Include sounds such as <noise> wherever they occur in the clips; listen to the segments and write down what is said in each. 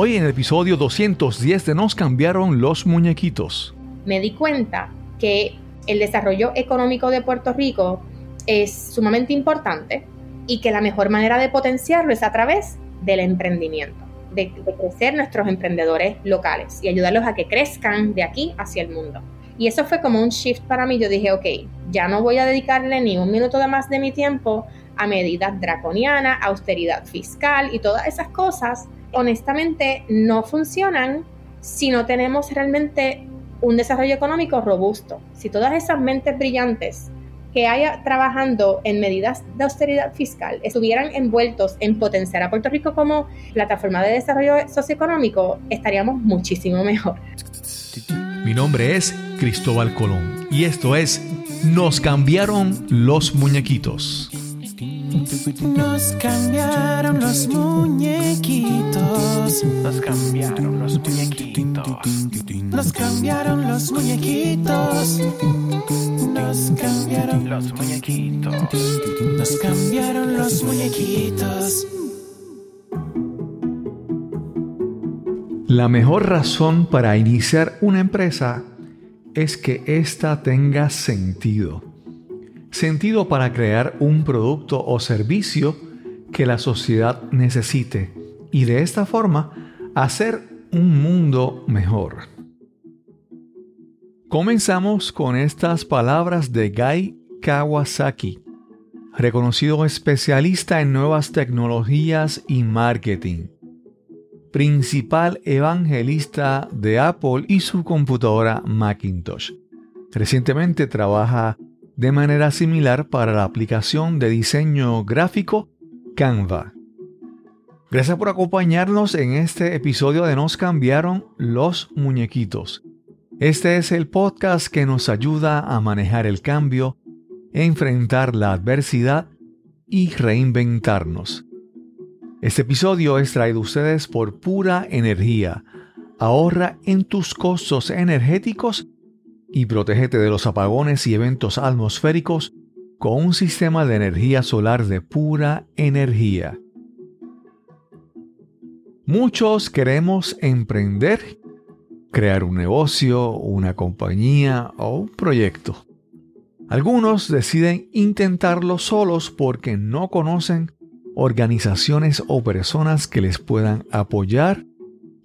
Hoy en el episodio 210 de Nos cambiaron los muñequitos. Me di cuenta que el desarrollo económico de Puerto Rico es sumamente importante y que la mejor manera de potenciarlo es a través del emprendimiento, de, crecer nuestros emprendedores locales y ayudarlos a que crezcan de aquí hacia el mundo. Y eso fue como un shift para mí. Yo dije, ok, ya no voy a dedicarle ni un minuto de más de mi tiempo a medidas draconianas, austeridad fiscal y todas esas cosas honestamente no funcionan si no tenemos realmente un desarrollo económico robusto. Si todas esas mentes brillantes que haya trabajando en medidas de austeridad fiscal estuvieran envueltos en potenciar a Puerto Rico como plataforma de desarrollo socioeconómico, estaríamos muchísimo mejor. Mi nombre es Cristóbal Colón y esto es Nos cambiaron los muñequitos. Nos cambiaron los muñequitos. Nos cambiaron los muñequitos. Nos cambiaron los muñequitos. Nos cambiaron los muñequitos. Nos cambiaron los muñequitos. La mejor razón para iniciar una empresa es que ésta tenga sentido sentido para crear un producto o servicio que la sociedad necesite y de esta forma hacer un mundo mejor. Comenzamos con estas palabras de Guy Kawasaki, reconocido especialista en nuevas tecnologías y marketing, principal evangelista de Apple y su computadora Macintosh. Recientemente trabaja de manera similar para la aplicación de diseño gráfico Canva. Gracias por acompañarnos en este episodio de Nos cambiaron los muñequitos. Este es el podcast que nos ayuda a manejar el cambio, enfrentar la adversidad y reinventarnos. Este episodio es traído a ustedes por pura energía. Ahorra en tus costos energéticos y protégete de los apagones y eventos atmosféricos con un sistema de energía solar de pura energía. Muchos queremos emprender, crear un negocio, una compañía o un proyecto. Algunos deciden intentarlo solos porque no conocen organizaciones o personas que les puedan apoyar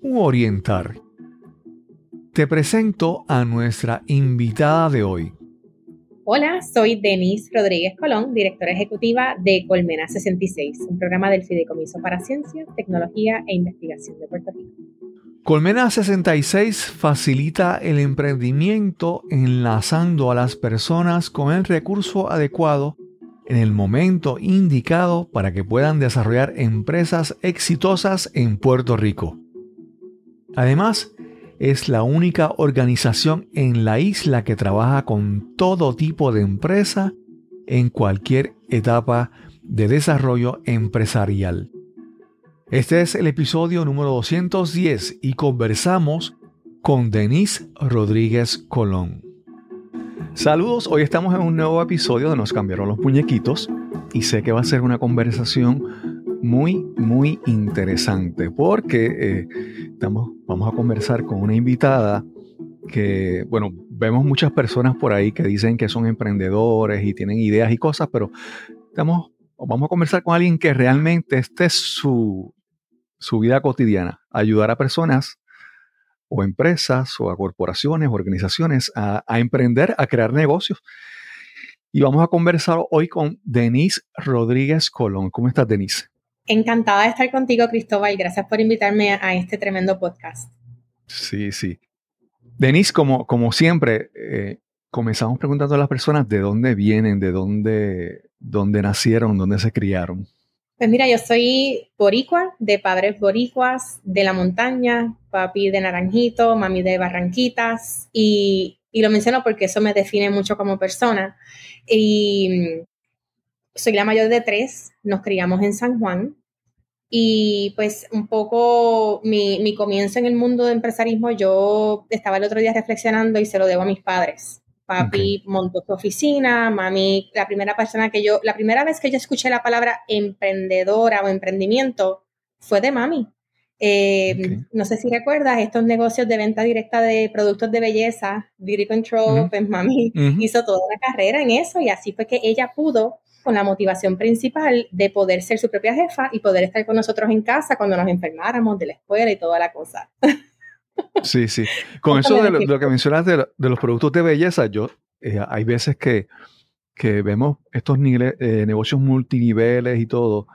u orientar. Te presento a nuestra invitada de hoy. Hola, soy Denise Rodríguez Colón, directora ejecutiva de Colmena 66, un programa del Fideicomiso para Ciencia, Tecnología e Investigación de Puerto Rico. Colmena 66 facilita el emprendimiento enlazando a las personas con el recurso adecuado en el momento indicado para que puedan desarrollar empresas exitosas en Puerto Rico. Además, es la única organización en la isla que trabaja con todo tipo de empresa en cualquier etapa de desarrollo empresarial. Este es el episodio número 210 y conversamos con Denise Rodríguez Colón. Saludos, hoy estamos en un nuevo episodio de Nos cambiaron los muñequitos y sé que va a ser una conversación muy, muy interesante porque eh, estamos, vamos a conversar con una invitada que, bueno, vemos muchas personas por ahí que dicen que son emprendedores y tienen ideas y cosas, pero estamos, vamos a conversar con alguien que realmente esta es su, su vida cotidiana, ayudar a personas o empresas o a corporaciones organizaciones a, a emprender, a crear negocios. Y vamos a conversar hoy con Denise Rodríguez Colón. ¿Cómo estás, Denise? Encantada de estar contigo, Cristóbal. Gracias por invitarme a este tremendo podcast. Sí, sí. Denise, como, como siempre, eh, comenzamos preguntando a las personas de dónde vienen, de dónde, dónde nacieron, dónde se criaron. Pues mira, yo soy boricua, de padres boricuas, de la montaña, papi de Naranjito, mami de Barranquitas, y, y lo menciono porque eso me define mucho como persona. Y soy la mayor de tres, nos criamos en San Juan y pues un poco mi, comienzo en el mundo de empresarismo, yo estaba el otro día reflexionando y se lo debo a mis padres. Papi montó su oficina, mami, la primera persona que yo, la primera vez que yo escuché la palabra emprendedora o emprendimiento fue de mami. Eh, Ok. No sé si recuerdas estos negocios de venta directa de productos de belleza, Beauty Control, Ujú. pues mami hizo toda una carrera en eso y así fue que ella pudo con la motivación principal de poder ser su propia jefa y poder estar con nosotros en casa cuando nos enfermáramos de la escuela y toda la cosa. <laughs> Sí, sí. Con eso de lo, de lo que mencionas de, lo- de los productos de belleza, yo eh, hay veces que, que vemos estos eh, negocios multiniveles y todo,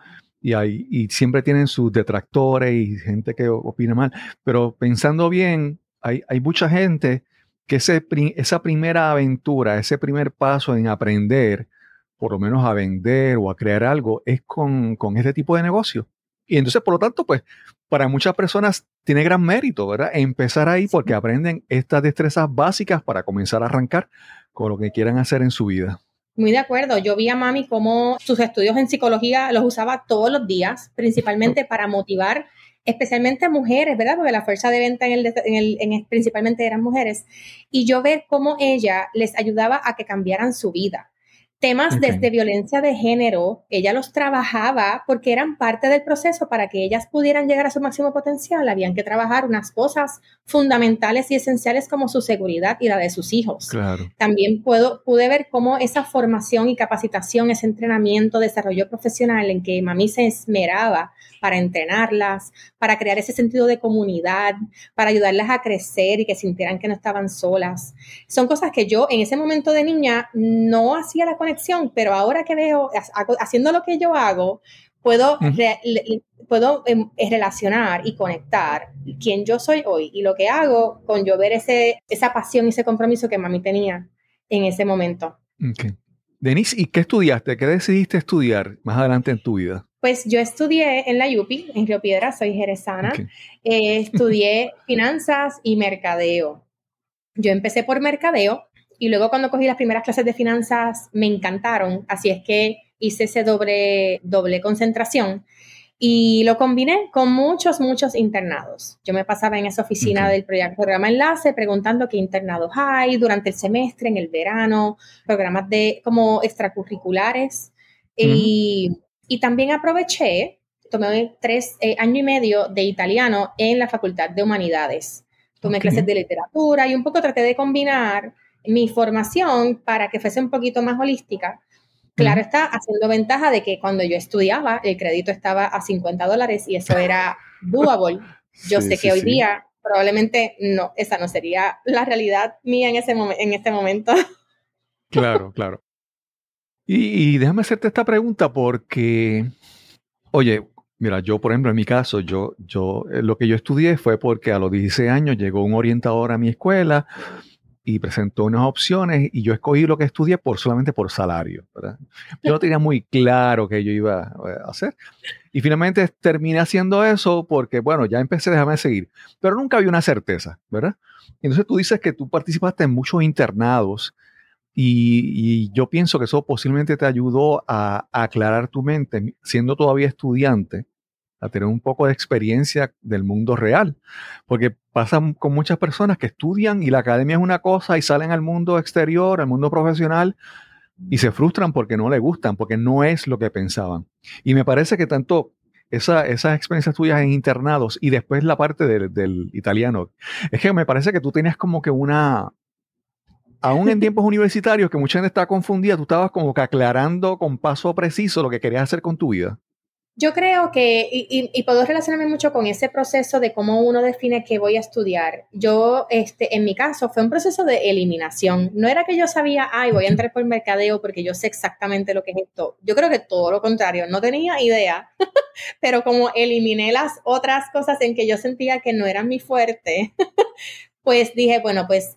y, hay, y siempre tienen sus detractores y gente que opina mal, pero pensando bien, hay, hay mucha gente que ese, esa primera aventura, ese primer paso en aprender, por lo menos a vender o a crear algo, es con, con este tipo de negocio. Y entonces, por lo tanto, pues, para muchas personas tiene gran mérito, ¿verdad? Empezar ahí porque aprenden estas destrezas básicas para comenzar a arrancar con lo que quieran hacer en su vida. Muy de acuerdo. Yo vi a mami cómo sus estudios en psicología los usaba todos los días, principalmente para motivar especialmente a mujeres, ¿verdad? Porque la fuerza de venta en el, en el- en el- principalmente eran mujeres. Y yo ver cómo ella les ayudaba a que cambiaran su vida. Temas Ok. desde violencia de género, ella los trabajaba porque eran parte del proceso para que ellas pudieran llegar a su máximo potencial. Habían que trabajar unas cosas fundamentales y esenciales como su seguridad y la de sus hijos Claro. también puedo, pude ver cómo esa formación y capacitación, ese entrenamiento, desarrollo profesional en que mami se esmeraba para entrenarlas, para crear ese sentido de comunidad, para ayudarlas a crecer y que sintieran que no estaban solas. Son cosas que yo en ese momento de niña no hacía la conexión, pero ahora que veo, haciendo lo que yo hago, puedo, Ujú. re- le- puedo em, relacionar y conectar quién yo soy hoy y lo que hago con yo ver ese, esa pasión y ese compromiso que mami tenía en ese momento. Ok. Denise, ¿y qué estudiaste? ¿Qué decidiste estudiar más adelante en tu vida? Pues yo estudié en la UPI, en Río Piedra, soy jerezana. Ok. Eh, estudié <laughs> finanzas y mercadeo. Yo empecé por mercadeo y luego cuando cogí las primeras clases de finanzas me encantaron, así es que hice ese doble, doble concentración y lo combiné con muchos, muchos internados. Yo me pasaba en esa oficina Ok. del proyecto programa Enlace preguntando qué internados hay durante el semestre, en el verano, programas de como extracurriculares y, y también aproveché, tomé tres eh, años y medio de italiano en la Facultad de Humanidades. Tomé Ok. clases de literatura y un poco traté de combinar mi formación para que fuese un poquito más holística. Claro está, haciendo ventaja de que cuando yo estudiaba, el crédito estaba a 50 dólares y eso era doable. <laughs> Yo Sí, sé sí, que hoy sí. día probablemente no, esa no sería la realidad mía en, ese en este momento. <laughs> Claro, claro. Y, y déjame hacerte esta pregunta porque, oye, mira, yo, por ejemplo, en mi caso, yo, yo, eh, lo que yo estudié fue porque a los 16 años llegó un orientador a mi escuela y presentó unas opciones y yo escogí lo que estudié por solamente por salario, ¿verdad? Yo no <laughs> tenía muy claro qué yo iba eh, a hacer. Y finalmente terminé haciendo eso porque, bueno, ya empecé, déjame seguir. Pero nunca había una certeza, ¿verdad? Entonces tú dices que tú participaste en muchos internados y, y yo pienso que eso posiblemente te ayudó a, a aclarar tu mente, siendo todavía estudiante, a tener un poco de experiencia del mundo real. Porque pasa con muchas personas que estudian y la academia es una cosa y salen al mundo exterior, al mundo profesional, y se frustran porque no le gustan, porque no es lo que pensaban. Y me parece que tanto esa, esas experiencias tuyas en internados y después la parte del, del italiano, es que me parece que tú tenías como que una, aún en tiempos <laughs> universitarios, que mucha gente está confundida, tú estabas como que aclarando con paso preciso lo que querías hacer con tu vida. Yo creo que, y, y- y puedo relacionarme mucho con ese proceso de cómo uno define qué voy a estudiar. Yo, este, en mi caso, fue un proceso de eliminación. No era que yo sabía, ay, voy a entrar por mercadeo porque yo sé exactamente lo que es esto. Yo creo que todo lo contrario, no tenía idea, <laughs> pero como eliminé las otras cosas en que yo sentía que no eran mi fuerte, <laughs> pues dije, bueno, pues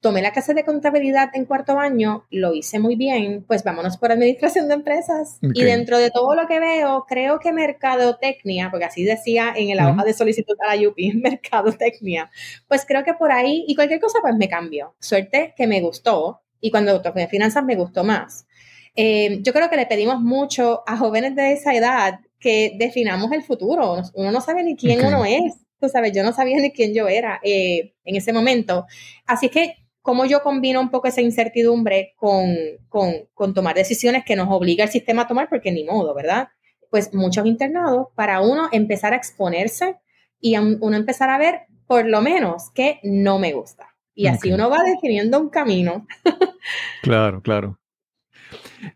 tomé la clase de contabilidad en cuarto año, lo hice muy bien, pues vámonos por administración de empresas. Ok. Y dentro de todo lo que veo, creo que mercadotecnia, porque así decía en la hoja de solicitud a la UPI, <laughs> mercadotecnia, pues creo que por ahí, y cualquier cosa, pues me cambió. Suerte que me gustó, y cuando toqué finanzas me gustó más. Eh, yo creo que le pedimos mucho a jóvenes de esa edad que definamos el futuro. Uno no sabe ni quién Ok. uno es. Tú sabes, yo no sabía ni quién yo era eh, en ese momento. Así que, ¿cómo yo combino un poco esa incertidumbre con, con, con tomar decisiones que nos obliga el sistema a tomar? Porque ni modo, ¿verdad? Pues muchos internados para uno empezar a exponerse y a uno empezar a ver por lo menos que no me gusta. Y así uno va definiendo un camino. <laughs> Claro, claro.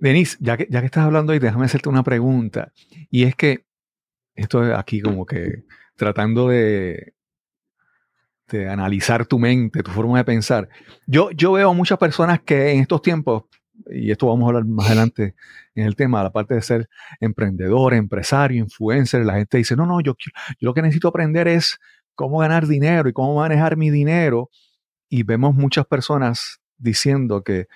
Denise, ya que, ya que estás hablando ahí, déjame hacerte una pregunta. Y es que esto es aquí como que tratando de, de analizar tu mente, tu forma de pensar. Yo, yo veo muchas personas que en estos tiempos, y esto vamos a hablar más adelante en el tema, la parte de ser emprendedor, empresario, influencer, la gente dice, no, no, yo, yo lo que necesito aprender es cómo ganar dinero y cómo manejar mi dinero. Y vemos muchas personas diciendo que,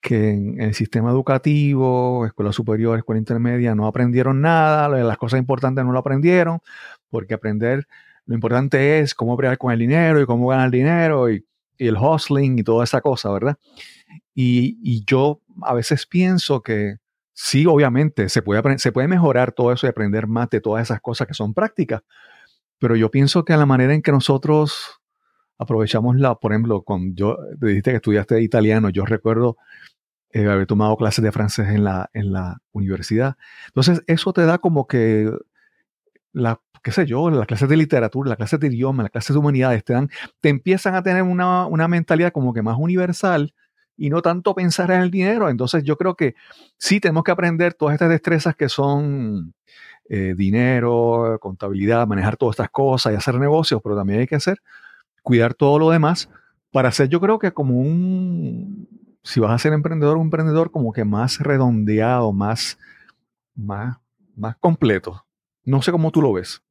que en el sistema educativo, escuela superior, escuela intermedia, no aprendieron nada, las cosas importantes no lo aprendieron, porque aprender, lo importante es cómo operar con el dinero y cómo ganar dinero y, el hustling y toda esa cosa, ¿verdad? Y, yo a veces pienso que sí, obviamente, se puede, se puede mejorar todo eso y aprender más de todas esas cosas que son prácticas, pero yo pienso que la manera en que nosotros aprovechamos la, por ejemplo, con yo te dijiste que estudiaste italiano, yo recuerdo eh, haber tomado clases de francés en la, en la universidad. Entonces, eso te da como que la, qué sé yo, las clases de literatura, las clases de idioma, las clases de humanidades, te dan, te empiezan a tener una, una mentalidad como que más universal y no tanto pensar en el dinero. Entonces, yo creo que sí tenemos que aprender todas estas destrezas que son eh, dinero, contabilidad, manejar todas estas cosas y hacer negocios, pero también hay que hacer, cuidar todo lo demás para ser, yo creo que como un, si vas a ser emprendedor, un emprendedor como que más redondeado, más, más, más completo. No sé cómo tú lo ves.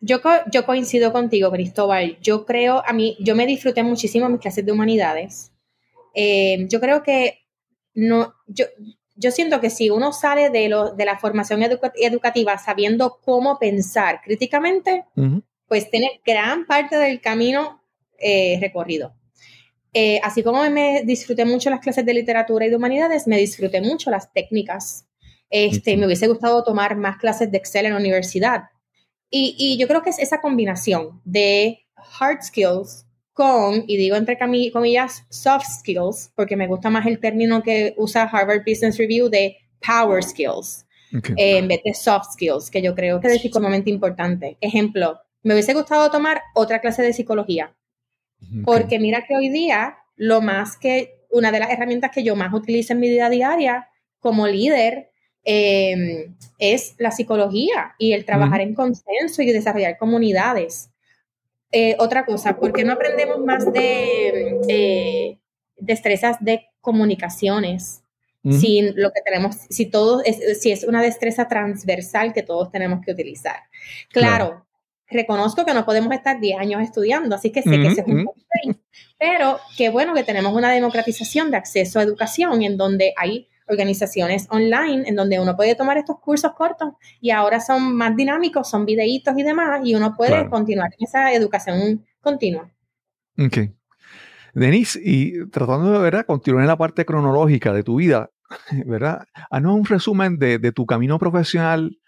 Yo, co- yo coincido contigo, Cristóbal. Yo creo, a mí, yo me disfruté muchísimo mis clases de humanidades. Eh, yo creo que no, yo, yo siento que si uno sale de, lo, de la formación educa- educativa sabiendo cómo pensar críticamente, pues tiene gran parte del camino eh, recorrido. Eh, así como me disfruté mucho las clases de literatura y de humanidades, me disfruté mucho las técnicas. Este. Me hubiese gustado tomar más clases de Excel en la universidad. Y, y yo creo que es esa combinación de hard skills con, y digo entre comillas, soft skills, porque me gusta más el término que usa Harvard Business Review de power skills eh, en vez de soft skills, que yo creo que es sumamente importante. Ejemplo, me hubiese gustado tomar otra clase de psicología, porque mira que hoy día lo más que, una de las herramientas que yo más utilizo en mi vida diaria como líder eh, es la psicología y el trabajar en consenso y desarrollar comunidades. Eh, otra cosa, ¿por qué no aprendemos más de eh, destrezas de comunicaciones? Ujú. si lo que tenemos, si todo es, si es una destreza transversal que todos tenemos que utilizar. Claro, reconozco que no podemos estar 10 años estudiando, así que sé que es un constraint, pero qué bueno que tenemos una democratización de acceso a educación en donde hay organizaciones online en donde uno puede tomar estos cursos cortos y ahora son más dinámicos, son videitos y demás, y uno puede Claro. continuar en esa educación continua. Ok. Denise, y tratando de ¿verdad? continuar en la parte cronológica de tu vida, <laughs> ¿verdad? Haznos un resumen de, de tu camino profesional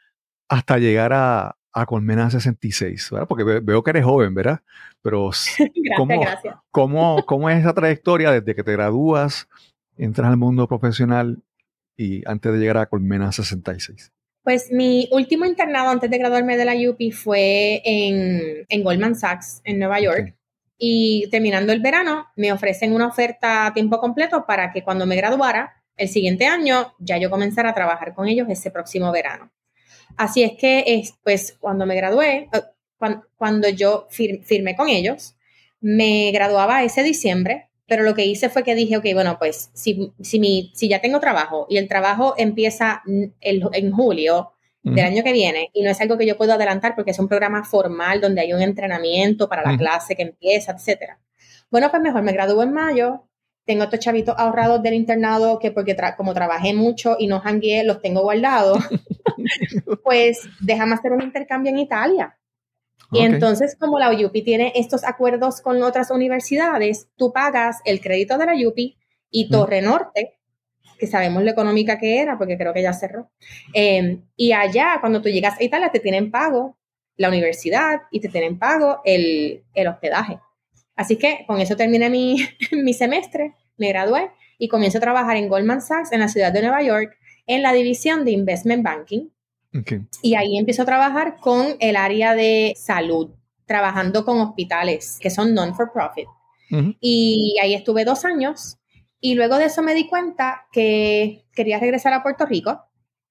hasta llegar a, a Colmena 66, ¿verdad? Porque ve- veo que eres joven, ¿verdad? Pero <laughs> s- Gracias, ¿Cómo? gracias. ¿cómo, cómo es esa trayectoria desde que te gradúas, entras al mundo profesional y antes de llegar a Colmena 66? Pues mi último internado antes de graduarme de la UP fue en, en Goldman Sachs, en Nueva York. Ok. Y terminando el verano, me ofrecen una oferta a tiempo completo para que cuando me graduara, el siguiente año, ya yo comenzara a trabajar con ellos ese próximo verano. Así es que, es, pues, cuando me gradué, eh, cuan- cuando, yo fir- firmé con ellos, me graduaba ese diciembre, pero lo que hice fue que dije, ok, bueno, pues si, si, mi, si ya tengo trabajo y el trabajo empieza el- en julio del año que viene y no es algo que yo puedo adelantar porque es un programa formal donde hay un entrenamiento para la clase que empieza, etcétera. Bueno, pues mejor me gradúo en mayo, tengo estos chavitos ahorrados del internado que porque tra- como trabajé mucho y no jangueé, los tengo guardados, <laughs> pues déjame hacer un intercambio en Italia. Y Ok. entonces, como la UP tiene estos acuerdos con otras universidades, tú pagas el crédito de la UP y. Torre Norte, que sabemos lo económica que era, porque creo que ya cerró. eh, y allá, cuando tú llegas a Italia, te tienen pago la universidad y te tienen pago el, el hospedaje. Así que con eso terminé mi, <laughs> mi semestre, me gradué y comienzo a trabajar en Goldman Sachs en la ciudad de Nueva York en la división de Investment Banking. Ok. Y ahí empiezo a trabajar con el área de salud. trabajando con hospitales que son non-for-profit. Y ahí estuve dos años y luego de eso me di cuenta que quería regresar a Puerto Rico,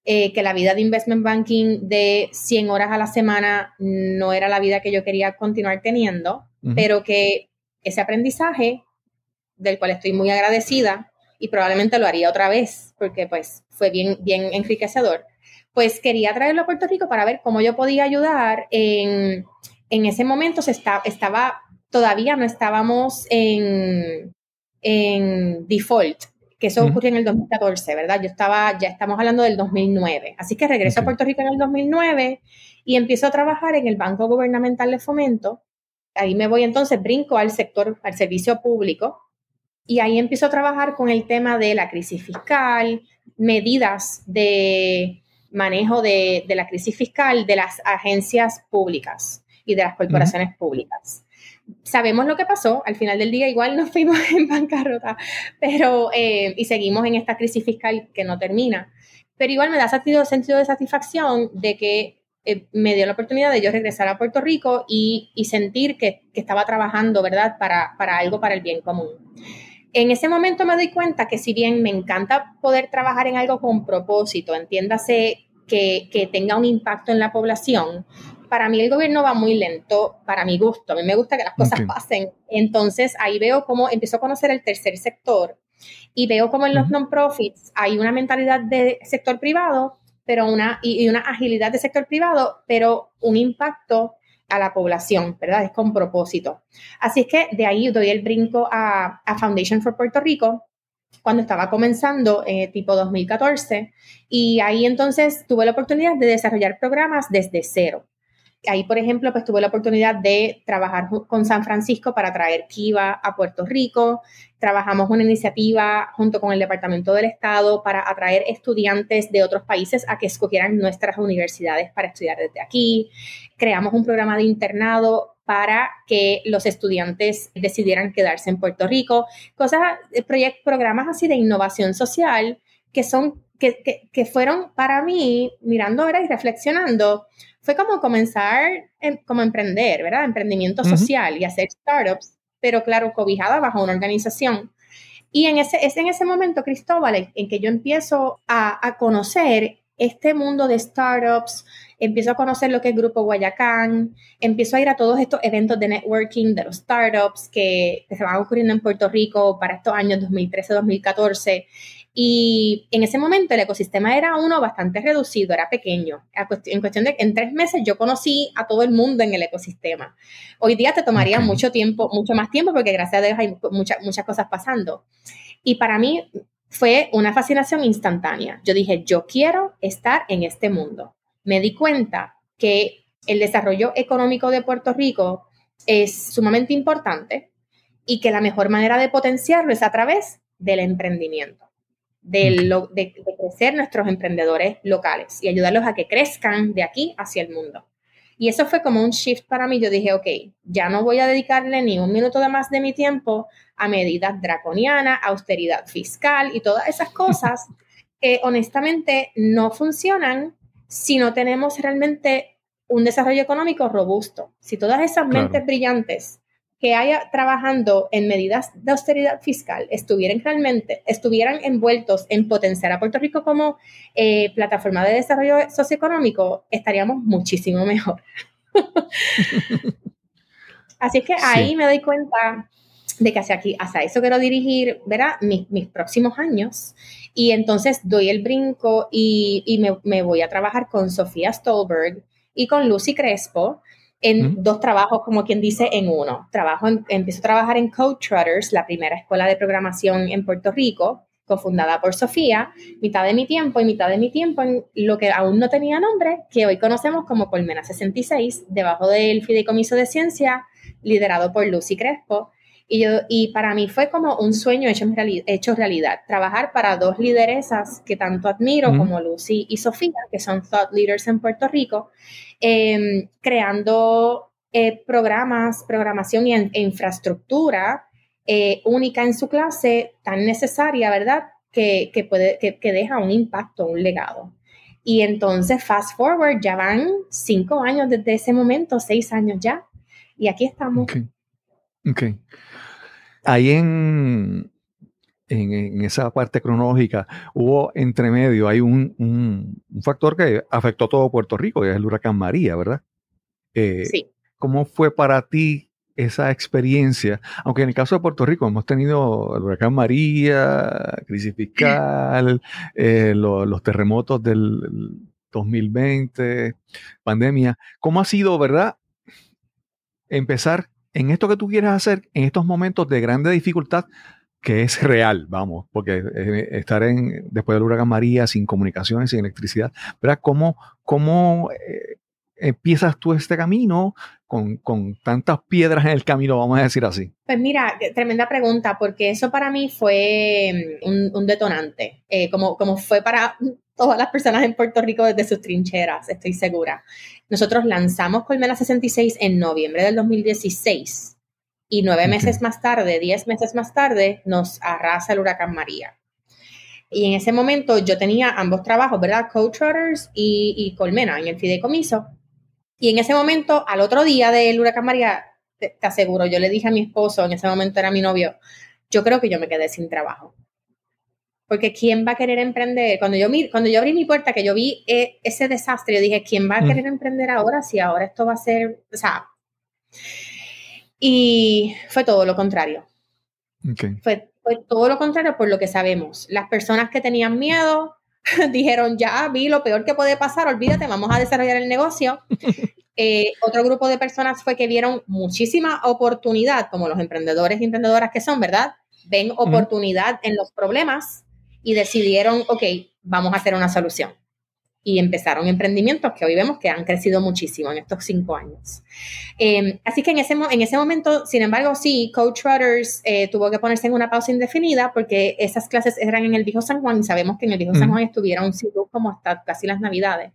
eh, que la vida de investment banking de 100 horas a la semana no era la vida que yo quería continuar teniendo, pero que ese aprendizaje, del cual estoy muy agradecida y probablemente lo haría otra vez, porque pues fue bien, bien enriquecedor, pues quería traerlo a Puerto Rico para ver cómo yo podía ayudar. En, en ese momento se estaba, todavía no estábamos en, en default, que eso ocurrió en el 2014, ¿verdad? Yo estaba, ya estamos hablando del 2009. Así que regreso a Puerto Rico en el 2009 y empiezo a trabajar en el Banco Gubernamental de Fomento. Ahí me voy entonces, brinco al sector, al servicio público, y ahí empiezo a trabajar con el tema de la crisis fiscal, medidas de manejo de, la crisis fiscal de las agencias públicas y de las corporaciones públicas sabemos lo que pasó, al final del día igual <laughs> nos fuimos en bancarrota, pero, eh, y seguimos en esta crisis fiscal que no termina, pero igual me da sentido, sentido de satisfacción de que eh, me dio la oportunidad de yo regresar a Puerto Rico y, sentir que, estaba trabajando, ¿verdad?, para, para algo para el bien común. En ese momento me doy cuenta que si bien me encanta poder trabajar en algo con propósito, entiéndase que, que, tenga un impacto en la población, para mí el gobierno va muy lento, para mi gusto. A mí me gusta que las cosas pasen. Entonces ahí veo cómo empiezo a conocer el tercer sector y veo cómo en los non-profits hay una mentalidad de sector privado, pero una, y, una agilidad de sector privado, pero un impacto a la población, ¿verdad? Es con propósito. Así es que de ahí doy el brinco a, Foundation for Puerto Rico, cuando estaba comenzando, eh, tipo 2014, y ahí entonces tuve la oportunidad de desarrollar programas desde cero. Ahí, por ejemplo, pues tuve la oportunidad de trabajar con San Francisco para traer Kiva a Puerto Rico. Trabajamos una iniciativa junto con el Departamento del Estado para atraer estudiantes de otros países a que escogieran nuestras universidades para estudiar desde aquí. Creamos un programa de internado para que los estudiantes decidieran quedarse en Puerto Rico. Cosas, eh, proyectos, programas así de innovación social que son que, que, que, fueron para mí, mirando ahora y reflexionando, fue como comenzar, como emprender, ¿verdad? Emprendimiento social y hacer startups, pero claro, cobijada bajo una organización. Y en ese, es en ese momento, Cristóbal, en que yo empiezo a, a conocer este mundo de startups, empiezo a conocer lo que es Grupo Guayacán, empiezo a ir a todos estos eventos de networking de los startups que, que se van ocurriendo en Puerto Rico para estos años 2013-2014 y en ese momento el ecosistema era uno bastante reducido, era pequeño. En cuestión de en tres meses yo conocí a todo el mundo en el ecosistema. Hoy día te tomaría mucho tiempo, mucho más tiempo, porque gracias a Dios hay muchas muchas cosas pasando. Y para mí fue una fascinación instantánea. Yo dije, yo quiero estar en este mundo. Me di cuenta que el desarrollo económico de Puerto Rico es sumamente importante y que la mejor manera de potenciarlo es a través del emprendimiento de, crecer nuestros emprendedores locales y ayudarlos a que crezcan de aquí hacia el mundo. Y eso fue como un shift para mí. Yo dije, ok, ya no voy a dedicarle ni un minuto de más de mi tiempo a medidas draconianas, austeridad fiscal y todas esas cosas <laughs> que honestamente no funcionan si no tenemos realmente un desarrollo económico robusto. Si todas esas mentes brillantes que haya trabajando en medidas de austeridad fiscal estuvieran realmente, estuvieran envueltos en potenciar a Puerto Rico como eh, plataforma de desarrollo socioeconómico, estaríamos muchísimo mejor. <laughs> Así que ahí me doy cuenta de que hacia aquí, hacia eso quiero dirigir, ¿verdad? Mis, mis próximos años. Y entonces doy el brinco y, y me, me, voy a trabajar con Sofía Stolberg y con Lucy Crespo, en dos trabajos, como quien dice, en uno. Trabajo empiezo a trabajar en Code Trotters, la primera escuela de programación en Puerto Rico, cofundada por Sofía, mitad de mi tiempo y mitad de mi tiempo en lo que aún no tenía nombre, que hoy conocemos como Colmena 66, debajo del Fideicomiso de Ciencia, liderado por Lucy Crespo. Y, yo, y para mí fue como un sueño hecho, hecho realidad, trabajar para dos lideresas que tanto admiro como Lucy y Sofía, que son thought leaders en Puerto Rico, Em, creando eh, programas, programación y e infraestructura eh, única en su clase, tan necesaria, ¿verdad? Que, puede, que, deja un impacto, un legado. Y entonces, fast forward, ya van cinco años desde ese momento, seis años ya. Y aquí estamos. Ok. Ok. Ahí en, en, en esa parte cronológica hubo entre medio, hay un, un- un factor que afectó a todo Puerto Rico, que es el huracán María, ¿verdad? Eh, Sí. ¿Cómo fue para ti esa experiencia? Aunque en el caso de Puerto Rico hemos tenido el huracán María, crisis fiscal, eh, lo- los terremotos del 2020, pandemia. ¿Cómo ha sido, verdad, empezar en esto que tú quieres hacer en estos momentos de grande dificultad? que es real, vamos, porque eh, estar en, después del huracán María sin comunicaciones, sin electricidad, ¿verdad? ¿Cómo, cómo eh, empiezas tú este camino con, con tantas piedras en el camino, vamos a decir así? Pues mira, qué tremenda pregunta, porque eso para mí fue mm, un, un detonante, eh, como, como fue para todas las personas en Puerto Rico desde sus trincheras, estoy segura. Nosotros lanzamos Colmena 66 en noviembre del 2016 y nueve Ok. meses más tarde, diez meses más tarde, nos arrasa el huracán María. Y en ese momento yo tenía ambos trabajos, ¿verdad? Coach Rudders y, y Colmena en el fideicomiso. Y en ese momento, al otro día del huracán María, te, te aseguro, yo le dije a mi esposo, en ese momento era mi novio, yo creo que yo me quedé sin trabajo. Porque ¿quién va a querer emprender? Cuando yo, cuando yo abrí mi puerta, que yo vi eh, ese desastre, yo dije, ¿quién va a Mm. querer emprender ahora si ahora esto va a ser, o sea... Y fue todo lo contrario. Fue todo lo contrario por lo que sabemos. Las personas que tenían miedo <laughs> dijeron, ya vi lo peor que puede pasar, olvídate, vamos a desarrollar el negocio. <laughs> Eh, otro grupo de personas fue que vieron muchísima oportunidad, como los emprendedores y emprendedoras que son, ¿verdad? Ven oportunidad en los problemas y decidieron, ok, vamos a hacer una solución. Y empezaron emprendimientos que hoy vemos que han crecido muchísimo en estos cinco años. Eh, así que en ese, en ese momento, sin embargo, sí, Coach Rudders eh, tuvo que ponerse en una pausa indefinida porque esas clases eran en el Viejo San Juan y sabemos que en el Viejo San. Juan estuvieron sin luz como hasta casi las Navidades.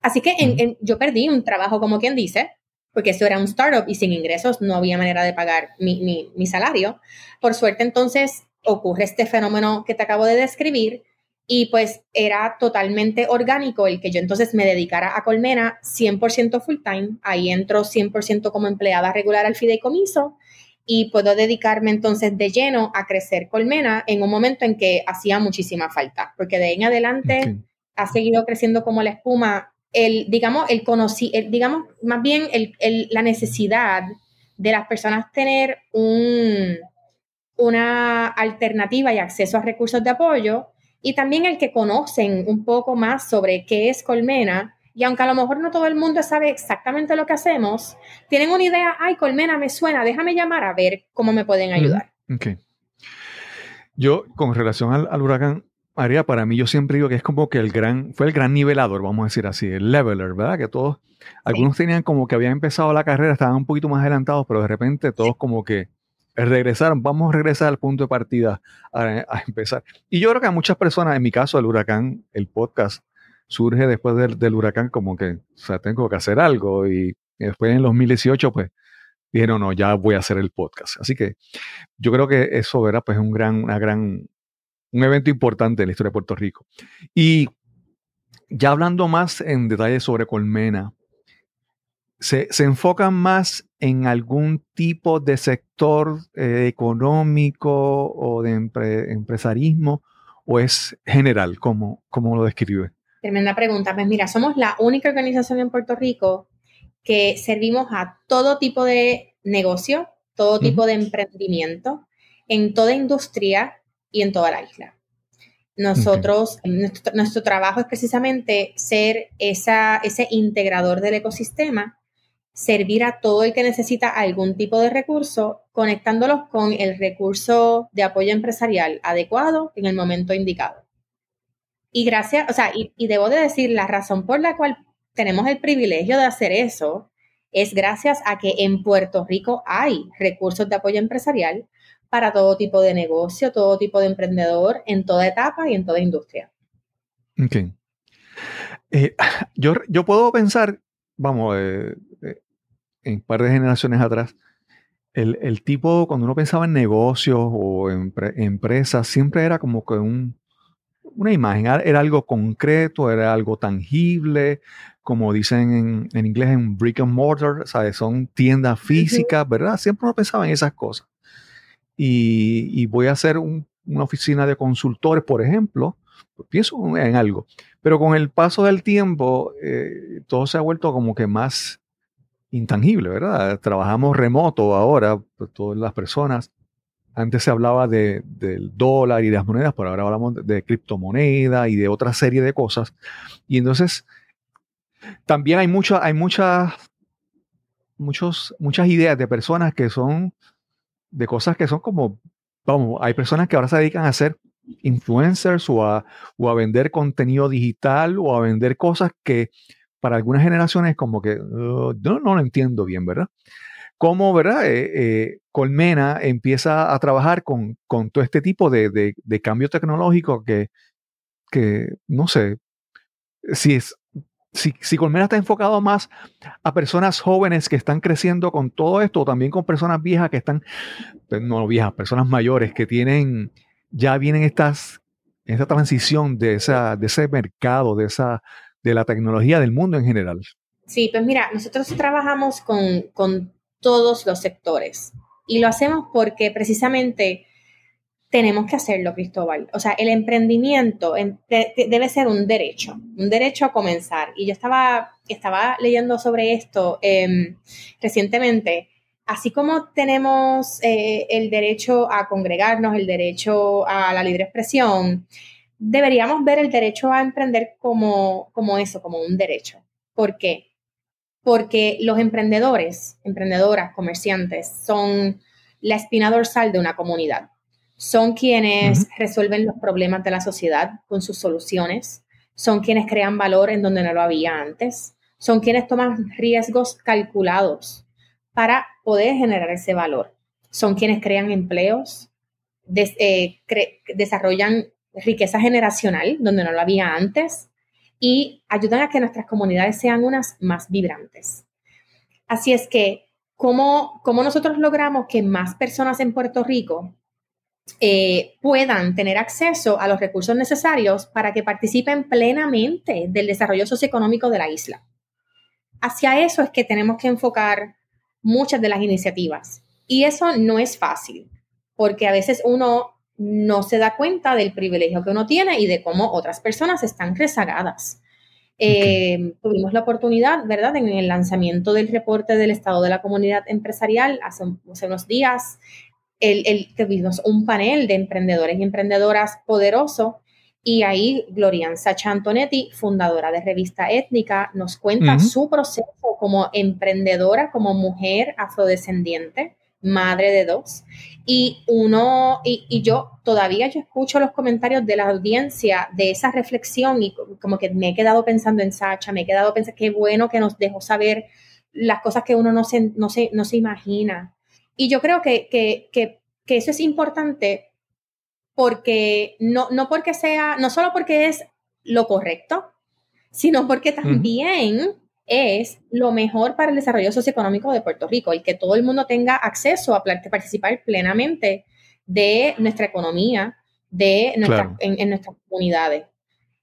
Así que en- Ujú. en- yo perdí un trabajo, como quien dice, porque eso era un startup y sin ingresos no había manera de pagar mi, mi- mi salario. Por suerte, entonces ocurre este fenómeno que te acabo de describir y pues era totalmente orgánico el que yo entonces me dedicara a Colmena 100% full time. Ahí entro 100% como empleada regular al fideicomiso y puedo dedicarme entonces de lleno a crecer Colmena en un momento en que hacía muchísima falta, porque de ahí en adelante ha seguido creciendo como la espuma. El, digamos, el conocí, el, digamos, más bien el- el- la necesidad de las personas tener un, una alternativa y acceso a recursos de apoyo y también el que conocen un poco más sobre qué es Colmena. Y aunque a lo mejor no todo el mundo sabe exactamente lo que hacemos, tienen una idea, ay, Colmena me suena, déjame llamar a ver cómo me pueden ayudar. Ok. Yo, con relación al, al huracán María, para mí yo siempre digo que es como que el gran, fue el gran nivelador, vamos a decir así, el leveler, ¿verdad? Que todos, algunos tenían como que habían empezado la carrera, estaban un poquito más adelantados, pero de repente todos como que regresaron, vamos a regresar al punto de partida a, empezar. Y yo creo que a muchas personas, en mi caso, el huracán, el podcast, surge después del, del huracán como que, o sea, tengo que hacer algo y, después en el 2018, pues, dijeron, no, ya voy a hacer el podcast. Así que yo creo que eso, ¿verdad? Pues es un gran, una gran, un evento importante en la historia de Puerto Rico. Y ya hablando más en detalle sobre Colmena, ¿se, se enfocan más en algún tipo de sector eh, económico o de empre- empresarismo o es general? ¿Cómo, cómo lo describe? Tremenda pregunta. Pues mira, somos la única organización en Puerto Rico que servimos a todo tipo de negocio, todo tipo de emprendimiento, en toda industria y en toda la isla. Nosotros, nuestro, nuestro trabajo es precisamente ser esa, ese integrador del ecosistema, servir a todo el que necesita algún tipo de recurso, conectándolos con el recurso de apoyo empresarial adecuado en el momento indicado. Y gracias, o sea, y, debo de decir, la razón por la cual tenemos el privilegio de hacer eso es gracias a que en Puerto Rico hay recursos de apoyo empresarial para todo tipo de negocio, todo tipo de emprendedor, en toda etapa y en toda industria. Ok. Eh, yo, yo puedo pensar, vamos, eh, eh, en un par de generaciones atrás, el, el tipo, cuando uno pensaba en negocios o en empre- empresas, siempre era como que un, una imagen, era era algo concreto, era algo tangible, como dicen en, en inglés, en brick and mortar, ¿sabes? Son tiendas físicas, ¿verdad? Siempre uno pensaba en esas cosas. Y, y voy a hacer un- una oficina de consultores, por ejemplo, pues pienso en algo. Pero con el paso del tiempo, eh, todo se ha vuelto como que más intangible, ¿verdad? Trabajamos remoto ahora, pues, todas las personas. Antes se hablaba de- del dólar y de las monedas, pero ahora hablamos de, de criptomoneda y de otra serie de cosas. Y entonces, también hay mucha, hay muchas, muchos, muchas ideas de personas que son de cosas que son como, vamos, hay personas que ahora se dedican a ser influencers o a, o a vender contenido digital o a vender cosas que para algunas generaciones como que uh, no, no lo entiendo bien, ¿verdad? Cómo, ¿verdad? Eh, eh, Colmena empieza a trabajar con, con todo este tipo de, de- de cambio tecnológico que, que, no sé, si, es, si, si Colmena está enfocado más a personas jóvenes que están creciendo con todo esto, o también con personas viejas que están, pues, no viejas, personas mayores que tienen, ya vienen estas, esta transición de, esa, de ese mercado, de, esa, de la tecnología del mundo en general. Sí, pues mira, nosotros trabajamos con, con todos los sectores y lo hacemos porque precisamente tenemos que hacerlo, Cristóbal. O sea, el emprendimiento de- debe ser un derecho, un derecho a comenzar. Y yo estaba, estaba leyendo sobre esto em, recientemente. Así como tenemos eh, el derecho a congregarnos, el derecho a la libre expresión, deberíamos ver el derecho a emprender como, como eso, como un derecho. ¿Por qué? Porque los emprendedores, emprendedoras, comerciantes, son la espina dorsal de una comunidad. Son quienes resuelven los problemas de la sociedad con sus soluciones. Son quienes crean valor en donde no lo había antes. Son quienes toman riesgos calculados para poder generar ese valor. Son quienes crean empleos, des- eh, cre- desarrollan riqueza generacional donde no lo había antes y ayudan a que nuestras comunidades sean unas más vibrantes. Así es que, ¿cómo, cómo nosotros logramos que más personas en Puerto Rico eh, puedan tener acceso a los recursos necesarios para que participen plenamente del desarrollo socioeconómico de la isla? Hacia eso es que tenemos que enfocar muchas de las iniciativas. Y eso no es fácil, porque a veces uno no se da cuenta del privilegio que uno tiene y de cómo otras personas están rezagadas. Eh, tuvimos la oportunidad, ¿verdad?, en el lanzamiento del reporte del estado de la comunidad empresarial hace, hace unos días, el, el, tuvimos un panel de emprendedores y emprendedoras poderoso y ahí Glorian Sacha Antonetti, fundadora de Revista Étnica, nos cuenta su proceso como emprendedora, como mujer afrodescendiente, madre de dos. Y uno, y, y yo todavía yo escucho los comentarios de la audiencia de esa reflexión y co- como que me he quedado pensando en Sacha, me he quedado pensando, qué bueno que nos dejó saber las cosas que uno no se, no se, no se imagina. Y yo creo que, que, que, que eso es importante porque no, no porque sea, no solo porque es lo correcto, sino porque también es lo mejor para el desarrollo socioeconómico de Puerto Rico, el que todo el mundo tenga acceso a participar plenamente de nuestra economía, de nuestra, Claro. en, en nuestras comunidades.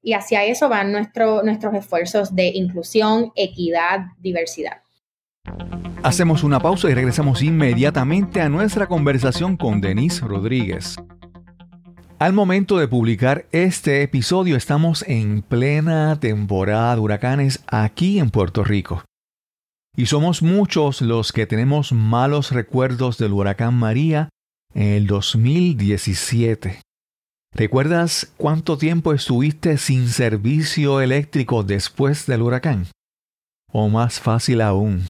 Y hacia eso van nuestro, nuestros esfuerzos de inclusión, equidad, diversidad. Hacemos una pausa y regresamos inmediatamente a nuestra conversación con Denise Rodríguez. Al momento de publicar este episodio estamos en plena temporada de huracanes aquí en Puerto Rico. Y somos muchos los que tenemos malos recuerdos del huracán María en el 2017. ¿Recuerdas cuánto tiempo estuviste sin servicio eléctrico después del huracán? O más fácil aún,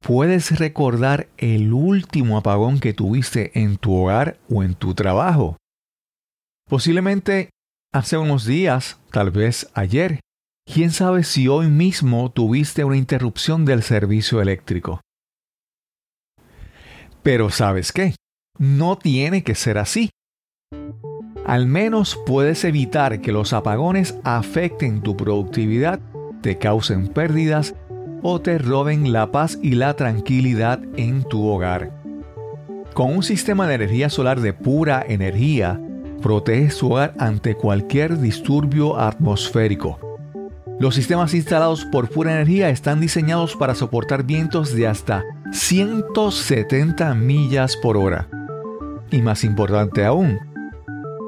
¿puedes recordar el último apagón que tuviste en tu hogar o en tu trabajo? Posiblemente hace unos días, tal vez ayer. ¿Quién sabe si hoy mismo tuviste una interrupción del servicio eléctrico? Pero ¿sabes qué? No tiene que ser así. Al menos puedes evitar que los apagones afecten tu productividad, te causen pérdidas o te roben la paz y la tranquilidad en tu hogar. Con un sistema de energía solar de pura energía, protege su hogar ante cualquier disturbio atmosférico. Los sistemas instalados por Pura Energía están diseñados para soportar vientos de hasta 170 millas por hora. Y más importante aún,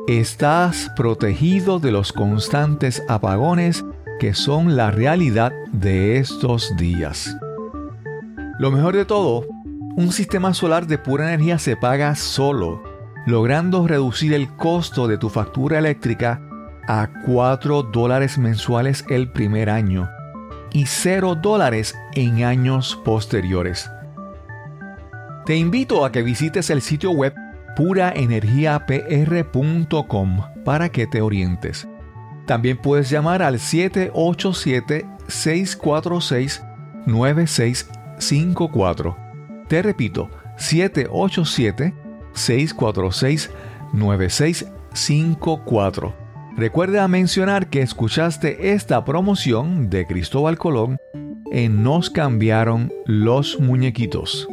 estás protegido de los constantes apagones que son la realidad de estos días. Lo mejor de todo, un sistema solar de pura energía se paga solo, logrando reducir el costo de tu factura eléctrica a 4 dólares mensuales el primer año y 0 dólares en años posteriores. Te invito a que visites el sitio web puraenergiapr.com para que te orientes. También puedes llamar al 787-646-9654. Te repito, 787-646-9654. Recuerda mencionar que escuchaste esta promoción de Cristóbal Colón en Nos cambiaron los muñequitos.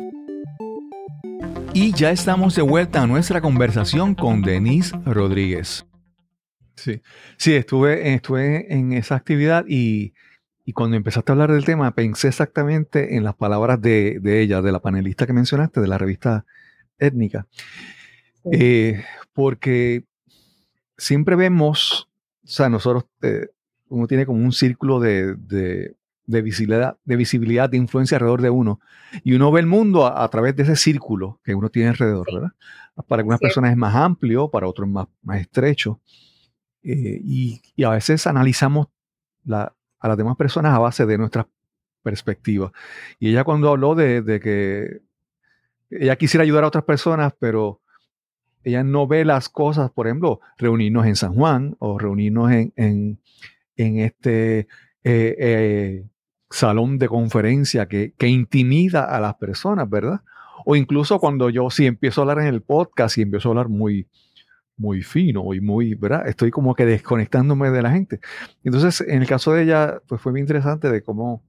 Y ya estamos de vuelta a nuestra conversación con Denise Rodríguez. Sí, sí estuve, estuve en esa actividad y, cuando empezaste a hablar del tema pensé exactamente en las palabras de, ella, de la panelista que mencionaste, de la revista étnica. Eh, porque siempre vemos, o sea, nosotros, eh, uno tiene como un círculo de, de, visibilidad, de visibilidad, de influencia alrededor de uno, y uno ve el mundo a, través de ese círculo que uno tiene alrededor, ¿verdad? Para algunas personas es más amplio, para otros más, más estrecho. Eh, y, a veces analizamos a las demás personas a base de nuestras perspectivas. Y ella cuando habló de, que ella quisiera ayudar a otras personas, pero ella no ve las cosas, por ejemplo, reunirnos en San Juan o reunirnos en, en, este eh, eh, salón de conferencia que, que, intimida a las personas, ¿verdad? O incluso cuando yo sí empiezo a hablar en el podcast y empiezo a hablar muy, muy fino y muy, ¿verdad? Estoy como que desconectándome de la gente. Entonces, en el caso de ella, pues fue muy interesante de cómo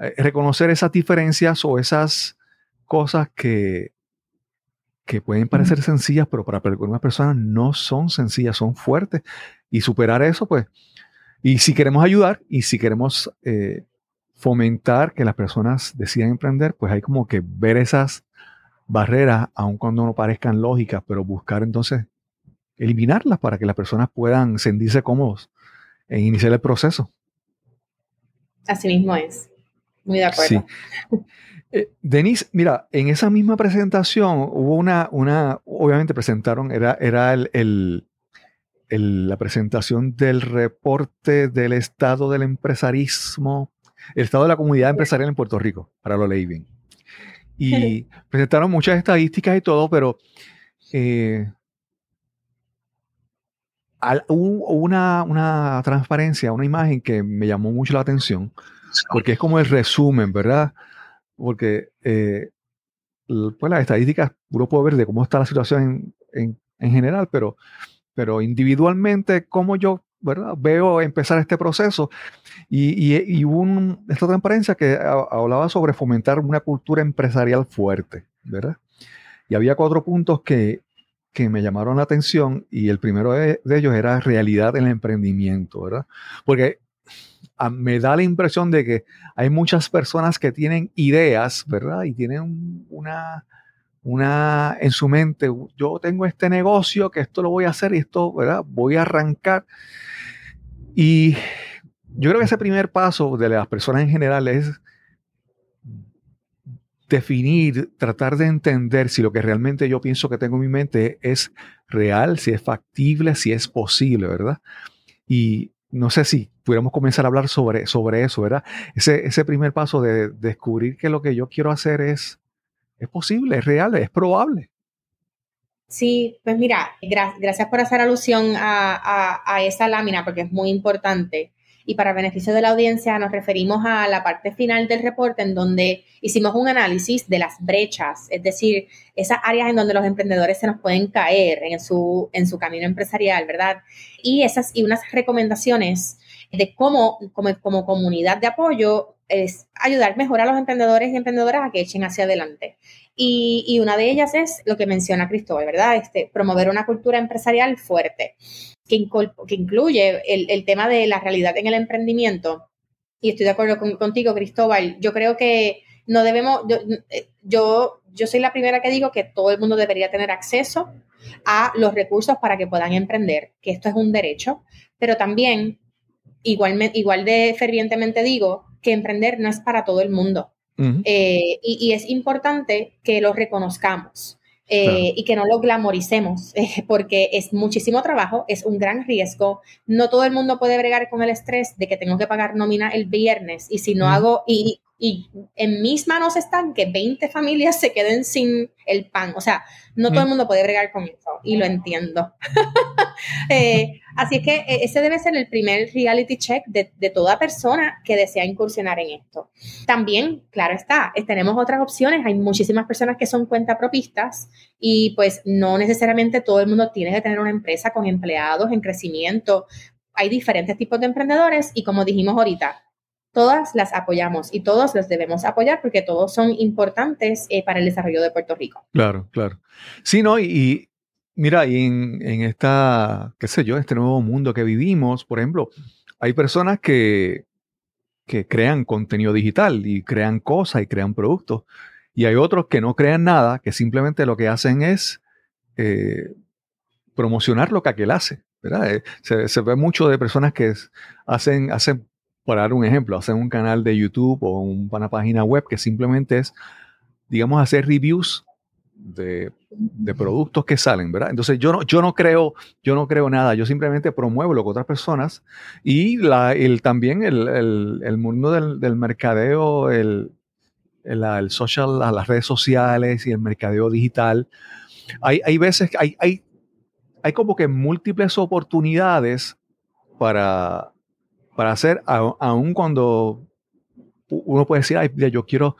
eh, reconocer esas diferencias o esas cosas que, que pueden parecer sencillas, pero para algunas personas no son sencillas, son fuertes. Y superar eso, pues, y si queremos ayudar y si queremos eh, fomentar que las personas decidan emprender, pues hay como que ver esas barreras, aun cuando no parezcan lógicas, pero buscar entonces eliminarlas para que las personas puedan sentirse cómodos en iniciar el proceso. Así mismo es. Muy de acuerdo. Sí. Eh, Denise, mira, en esa misma presentación hubo una, una obviamente presentaron, era, era el, la presentación del reporte del estado del empresarismo, el estado de la comunidad empresarial en Puerto Rico, para lo leí bien. Y <laughs> presentaron muchas estadísticas y todo, pero eh, hubo una, una transparencia, una imagen que me llamó mucho la atención, porque es como el resumen, ¿verdad? Porque eh, pues las estadísticas uno puede ver de cómo está la situación en, en, general, pero, pero individualmente, cómo yo ¿verdad? veo empezar este proceso. Y, y, y hubo esta transparencia que hablaba sobre fomentar una cultura empresarial fuerte, ¿verdad? Y había cuatro puntos que, que me llamaron la atención y el primero de, ellos era realidad en el emprendimiento, ¿verdad? Porque me da la impresión de que hay muchas personas que tienen ideas, ¿verdad? Y tienen una, una en su mente, yo tengo este negocio, que esto lo voy a hacer y esto, ¿verdad? Voy a arrancar. Y yo creo que ese primer paso de las personas en general es definir, tratar de entender si lo que realmente yo pienso que tengo en mi mente es real, si es factible, si es posible, ¿verdad? Y no sé si pudiéramos comenzar a hablar sobre, sobre eso, ¿verdad? Ese, ese primer paso de, descubrir que lo que yo quiero hacer es, es posible, es real, es probable. Sí, pues mira, gracias por hacer alusión a, a esa lámina porque es muy importante y para beneficio de la audiencia nos referimos a la parte final del reporte en donde hicimos un análisis de las brechas, es decir, esas áreas en donde los emprendedores se nos pueden caer en su, en su camino empresarial, ¿verdad? Y, esas, y unas recomendaciones de cómo, como, como comunidad de apoyo, es ayudar mejor a los emprendedores y emprendedoras a que echen hacia adelante. Y, y, una de ellas es lo que menciona Cristóbal, ¿verdad? Este, promover una cultura empresarial fuerte que, incluye el, tema de la realidad en el emprendimiento y estoy de acuerdo contigo, Cristóbal, yo creo que no debemos, eh, yo, yo, soy la primera que digo que todo el mundo debería tener acceso a los recursos para que puedan emprender, que esto es un derecho, pero también igual, igual de fervientemente digo que emprender no es para todo el mundo. Eh, y, es importante que lo reconozcamos. Eh, y que no lo glamoricemos, <laughs> porque es muchísimo trabajo, es un gran riesgo. No todo el mundo puede bregar con el estrés de que tengo que pagar nómina el viernes y si no hago, y, y en mis manos están que 20 familias se queden sin el pan. O sea, no todo el mundo puede bregar con eso y lo entiendo. <laughs> Eh, así es que eh, ese debe ser el primer reality check de, toda persona que desea incursionar en esto. También, claro está, tenemos otras opciones. Hay muchísimas personas que son cuentapropistas y pues no necesariamente todo el mundo tiene que tener una empresa con empleados en crecimiento. Hay diferentes tipos de emprendedores y como dijimos ahorita, todas las apoyamos y todos los debemos apoyar porque todos son importantes eh, para el desarrollo de Puerto Rico. Claro, claro. Sí, ¿no? Y, mira, y en, en, esta, qué sé yo, este nuevo mundo que vivimos, por ejemplo, hay personas que, que crean contenido digital y crean cosas y crean productos. Y hay otros que no crean nada, que simplemente lo que hacen es eh, promocionar lo que aquel hace. ¿verdad? Eh, se, se, ve mucho de personas que hacen, hacen para dar un ejemplo, hacer un canal de YouTube o una página web que simplemente es, digamos, hacer reviews de, productos que salen, ¿verdad? Entonces yo no, yo no creo, yo no creo nada, yo simplemente promuevo lo que otras personas y la, el, también el, mundo del, mercadeo, el, el, social, las redes sociales y el mercadeo digital. Hay, hay veces, hay, hay, hay como que múltiples oportunidades para, para hacer, aun cuando uno puede decir, ay, yo quiero,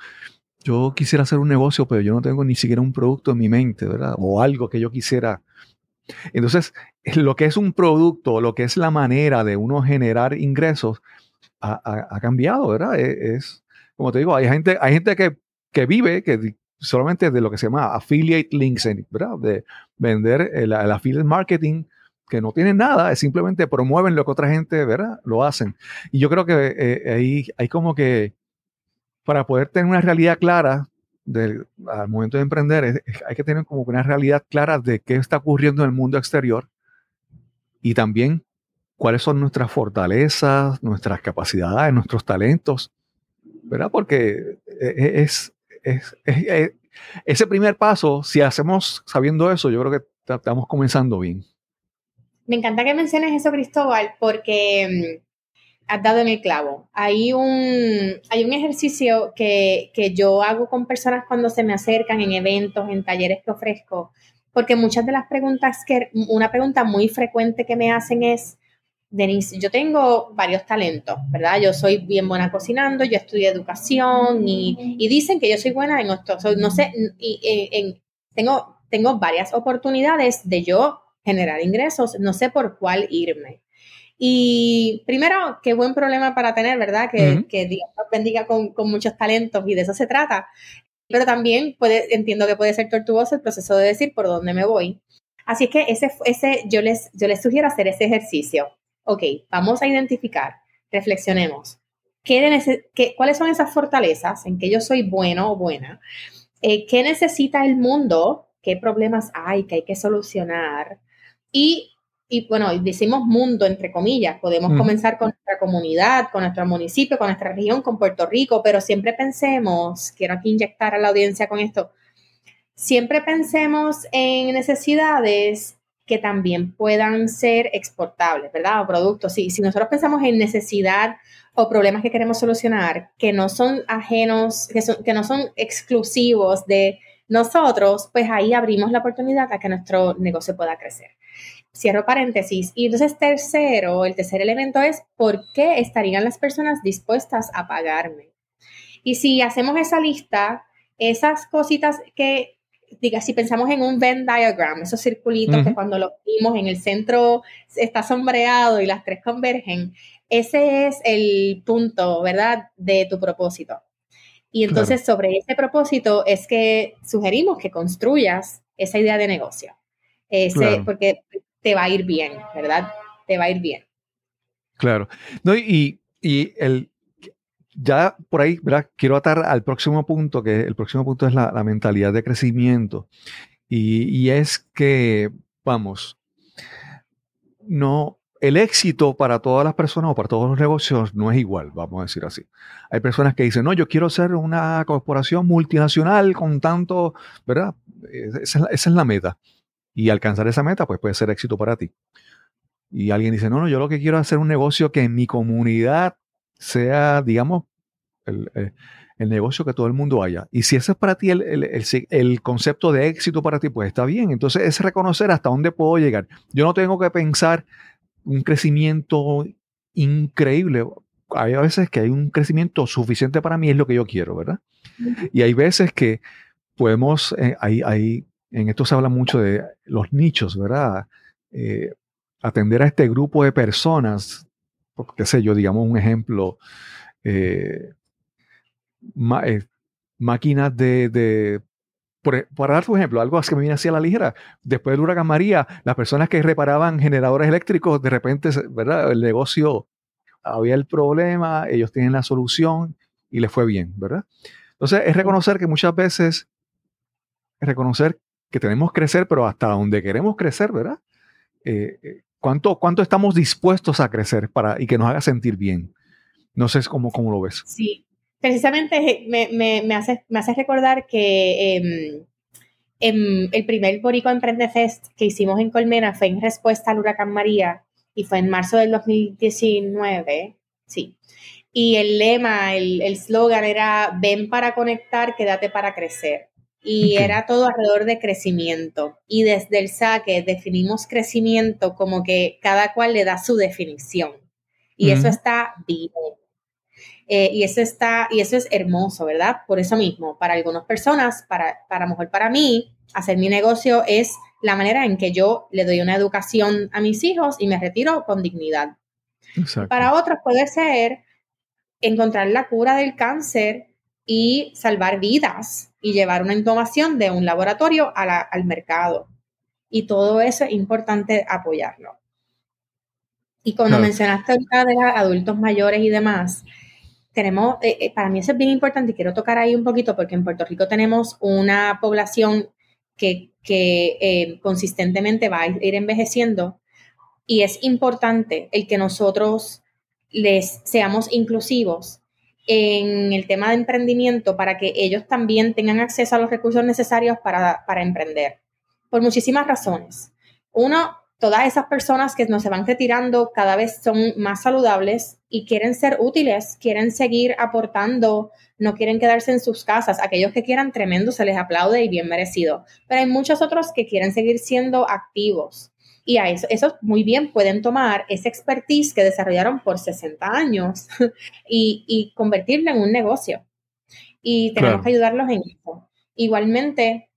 yo quisiera hacer un negocio, pero yo no tengo ni siquiera un producto en mi mente, ¿verdad? O algo que yo quisiera. Entonces, lo que es un producto, lo que es la manera de uno generar ingresos, ha, cambiado, ¿verdad? E, es, como te digo, hay gente, hay gente que, que vive que solamente de lo que se llama affiliate links, ¿verdad? De vender el affiliate marketing que no tienen nada, es simplemente promueven lo que otra gente, ¿verdad? Lo hacen. Y yo creo que eh, ahí hay como que, para poder tener una realidad clara del, al momento de emprender, hay que tener como una realidad clara de qué está ocurriendo en el mundo exterior y también cuáles son nuestras fortalezas, nuestras capacidades, nuestros talentos, ¿verdad? Porque eh, es, es, es ese primer paso, si hacemos sabiendo eso, yo creo que estamos comenzando bien. Me encanta que menciones eso, Cristóbal, porque mm, has dado en el clavo. Hay un, hay un ejercicio que, yo hago con personas cuando se me acercan en eventos, en talleres que ofrezco, porque muchas de las preguntas que, una pregunta muy frecuente que me hacen es, Denise, yo tengo varios talentos, ¿verdad? Yo soy bien buena cocinando, yo estudié educación y, dicen que yo soy buena en esto. no sé, y, tengo, tengo varias oportunidades de yo generar ingresos, no sé por cuál irme. Y primero, qué buen problema para tener, ¿verdad? Que, Dios nos bendiga con, muchos talentos y de eso se trata. Pero también puede, entiendo que puede ser tortuoso el proceso de decir por dónde me voy. Así que ese, ese, yo, les, yo les sugiero hacer ese ejercicio. Ok, vamos a identificar, reflexionemos. ¿Qué, qué, ¿Cuáles son esas fortalezas en que yo soy bueno o buena? Eh, ¿Qué necesita el mundo? ¿Qué problemas hay que hay que solucionar? Y, y bueno, decimos mundo entre comillas, podemos comenzar con nuestra comunidad, con nuestro municipio, con nuestra región, con Puerto Rico, pero siempre pensemos, quiero aquí inyectar a la audiencia con esto, siempre pensemos en necesidades que también puedan ser exportables, ¿verdad? O productos. Sí, si nosotros pensamos en necesidad o problemas que queremos solucionar, que no son ajenos, que, son, que no son exclusivos de nosotros, pues ahí abrimos la oportunidad a que nuestro negocio pueda crecer. Cierro paréntesis. Y entonces tercero, el tercer elemento es por qué estarían las personas dispuestas a pagarme. Y si hacemos esa lista, esas cositas que, diga, si pensamos en un Venn diagram, esos circulitos que cuando los vimos en el centro está sombreado y las tres convergen, ese es el punto, ¿verdad?, de tu propósito. Y entonces sobre ese propósito es que sugerimos que construyas esa idea de negocio. Ese, Porque te va a ir bien, ¿verdad? Te va a ir bien. Claro. No, y, y el, ya por ahí, ¿verdad? Quiero atar al próximo punto, que el próximo punto es la, la mentalidad de crecimiento. Y, y, es que, vamos, no, el éxito para todas las personas o para todos los negocios no es igual, vamos a decir así. Hay personas que dicen, no, yo quiero ser una corporación multinacional con tanto, ¿verdad? Esa es, la meta. Y alcanzar esa meta, pues puede ser éxito para ti. Y alguien dice, no, no, yo lo que quiero es hacer un negocio que en mi comunidad sea, digamos, el, el, negocio que todo el mundo haya. Y si ese es para ti el, el, concepto de éxito para ti, pues está bien. Entonces es reconocer hasta dónde puedo llegar. Yo no tengo que pensar un crecimiento increíble. Hay a veces que hay un crecimiento suficiente para mí, es lo que yo quiero, ¿verdad? Y hay veces que podemos, eh, hay, hay, en esto se habla mucho de los nichos, ¿verdad? Eh, atender a este grupo de personas, qué sé yo, digamos un ejemplo, eh, máquinas de, de por, para dar un ejemplo, algo que me viene así a la ligera, después del huracán María, las personas que reparaban generadores eléctricos, de repente, ¿verdad? El negocio, había el problema, ellos tienen la solución y les fue bien, ¿verdad? Entonces, es reconocer que muchas veces, es reconocer que tenemos que crecer, pero hasta donde queremos crecer, ¿verdad? Eh, eh ¿cuánto, ¿Cuánto estamos dispuestos a crecer para, y que nos haga sentir bien? No sé cómo, cómo lo ves. Sí, precisamente me, me, me, hace, me hace recordar que eh, en el primer Boricua Emprende Fest que hicimos en Colmena fue en respuesta al huracán María y fue en marzo del 2019, sí. Y el lema, el slogan era, ven para conectar, quédate para crecer. Y okay. era todo alrededor de crecimiento. Y desde el saque definimos crecimiento como que cada cual le da su definición. Y uh -huh. eso está bien. Eh, y eso está, y eso es hermoso, ¿verdad? Por eso mismo, para algunas personas, para, para mejor para mí, hacer mi negocio es la manera en que yo le doy una educación a mis hijos y me retiro con dignidad. Exacto. Para otros puede ser encontrar la cura del cáncer y salvar vidas y llevar una innovación de un laboratorio a la, al mercado. Y todo eso es importante apoyarlo. Y cuando claro. mencionaste ahorita de adultos mayores y demás, tenemos, eh, eh, para mí eso es bien importante y quiero tocar ahí un poquito porque en Puerto Rico tenemos una población que, que eh, consistentemente va a ir envejeciendo y es importante el que nosotros les seamos inclusivos en el tema de emprendimiento para que ellos también tengan acceso a los recursos necesarios para, para emprender. Por muchísimas razones. Uno, todas esas personas que nos se van retirando cada vez son más saludables y quieren ser útiles, quieren seguir aportando, no quieren quedarse en sus casas. Aquellos que quieran tremendo se les aplaude y bien merecido. Pero hay muchos otros que quieren seguir siendo activos. Y a eso, esos muy bien pueden tomar esa expertise que desarrollaron por 60 años <laughs> y, y convertirla en un negocio. Y tenemos claro. que ayudarlos en eso. Igualmente,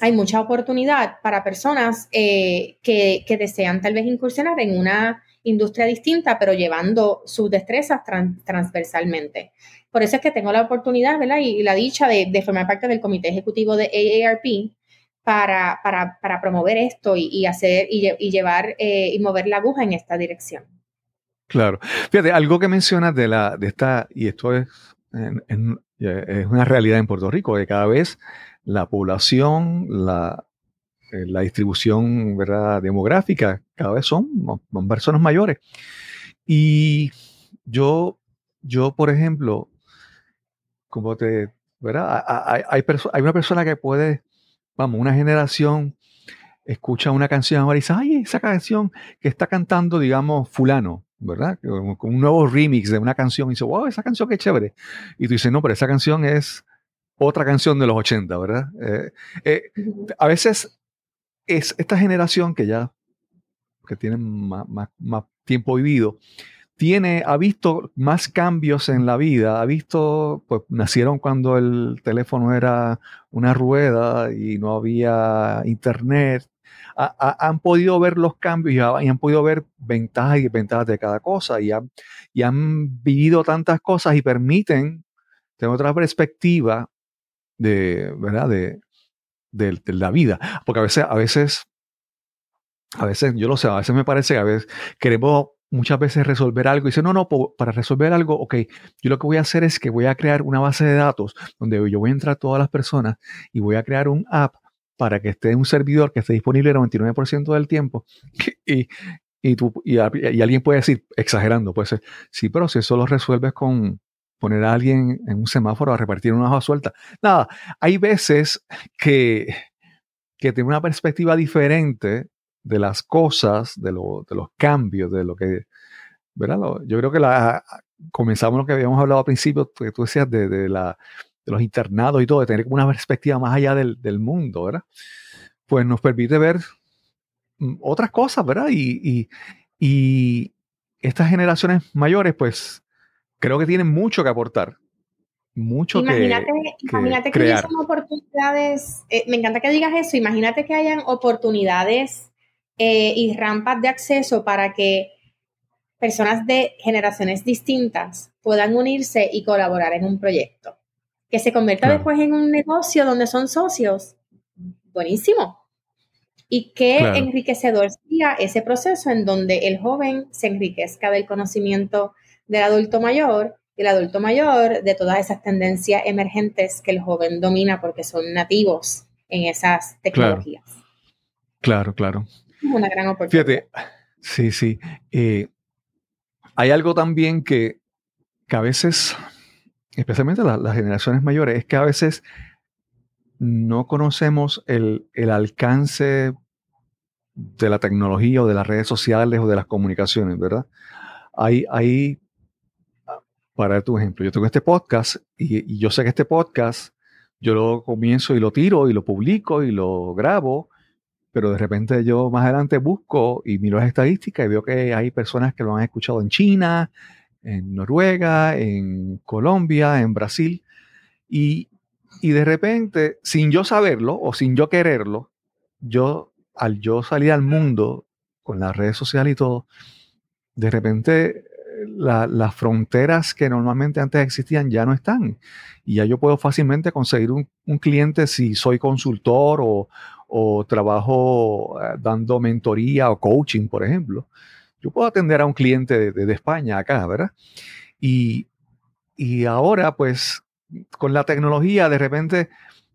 hay mucha oportunidad para personas eh, que, desean tal vez incursionar en una industria distinta, pero llevando sus destrezas trans, transversalmente. Por eso es que tengo la oportunidad ¿verdad? Y, la dicha de, de, formar parte del comité ejecutivo de AARP para, promover esto y, hacer y, llevar eh, y mover la aguja en esta dirección. Claro. Fíjate, algo que mencionas de, la, de esta, y esto es, es una realidad en Puerto Rico, que cada vez la población, la, eh, la distribución ¿verdad? demográfica, cada vez son, son personas mayores. Y yo, yo, por ejemplo, como te, ¿verdad? Hay, hay, hay, una persona que puede, vamos, una generación escucha una canción ahora y dice, ay, esa canción que está cantando, digamos, fulano, ¿verdad? Con un nuevo remix de una canción y dice, wow, esa canción qué chévere. Y tú dices, no, pero esa canción es otra canción de los 80, ¿verdad? Eh, eh, a veces es esta generación que ya, que tiene más, más, más, tiempo vivido, tiene, ha visto más cambios en la vida, ha visto, pues nacieron cuando el teléfono era una rueda y no había internet, ha, ha, han podido ver los cambios y, y, han podido ver ventajas y desventajas de cada cosa y, y han vivido tantas cosas y permiten tener otra perspectiva de, ¿verdad? De, de, de, la vida. Porque a veces, a veces, a veces, yo lo sé, a veces me parece que a veces queremos muchas veces resolver algo y dice, no, no, para resolver algo, ok, yo lo que voy a hacer es que voy a crear una base de datos donde yo voy a entrar todas las personas y voy a crear un app para que esté en un servidor que esté disponible el 99% del tiempo <laughs> y, y, tú, y, alguien puede decir, exagerando, puede ser, sí, pero si eso lo resuelves con poner a alguien en un semáforo a repartir una hoja suelta. Nada, hay veces que, que tiene una perspectiva diferente de las cosas, de, lo, de los cambios, de lo que, ¿verdad? yo creo que la, comenzamos lo que habíamos hablado al principio, que tú decías de, de, la, de los internados y todo, de tener una perspectiva más allá del, del mundo, ¿verdad? Pues nos permite ver mm, otras cosas, ¿verdad? Y, y, y estas generaciones mayores, pues creo que tienen mucho que aportar. Mucho imagínate, que, imagínate que, que oportunidades, eh, me encanta que digas eso, imagínate que hayan oportunidades eh, y rampas de acceso para que personas de generaciones distintas puedan unirse y colaborar en un proyecto. Que se convierta después en un negocio donde son socios. Buenísimo. Y qué enriquecedor sería ese proceso en donde el joven se enriquezca del conocimiento del adulto mayor y el adulto mayor de todas esas tendencias emergentes que el joven domina porque son nativos en esas tecnologías. Claro, claro. Una gran oportunidad. Fíjate, sí, sí. Eh, hay algo también que, a veces, especialmente las generaciones mayores, es que a veces no conocemos el, el alcance de la tecnología o de las redes sociales o de las comunicaciones, ¿verdad? Hay, hay para tu ejemplo, yo tengo este podcast y, yo sé que este podcast yo lo comienzo y lo tiro y lo publico y lo grabo, pero de repente yo más adelante busco y miro las estadísticas y veo que hay personas que lo han escuchado en China, en Noruega, en Colombia, en Brasil, y, y de repente, sin yo saberlo o sin yo quererlo, yo, al yo salir al mundo con las redes sociales y todo, de repente las fronteras que normalmente antes existían ya no están. Y ya yo puedo fácilmente conseguir un, cliente si soy consultor o, trabajo eh, dando mentoría o coaching, por ejemplo. Yo puedo atender a un cliente de, España acá, ¿verdad? Y, ahora, pues, con la tecnología, de repente,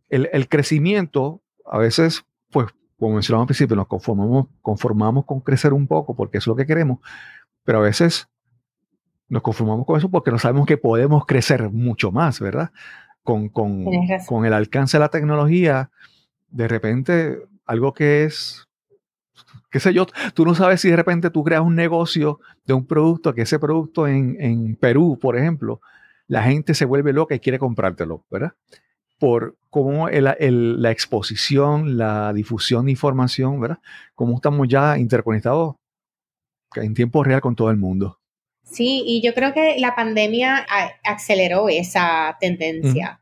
el, el crecimiento, a veces, pues, como mencionamos al principio, nos conformamos, conformamos con crecer un poco porque es lo que queremos, pero a veces nos conformamos con eso porque no sabemos que podemos crecer mucho más, ¿verdad? Con, con, con, el alcance de la tecnología, de repente algo que es, qué sé yo, tú no sabes si de repente tú creas un negocio de un producto, que ese producto en, en Perú, por ejemplo, la gente se vuelve loca y quiere comprártelo, ¿verdad? Por cómo el, el, la exposición, la difusión de información, ¿verdad? Cómo estamos ya interconectados en tiempo real con todo el mundo. Sí, y yo creo que la pandemia aceleró esa tendencia.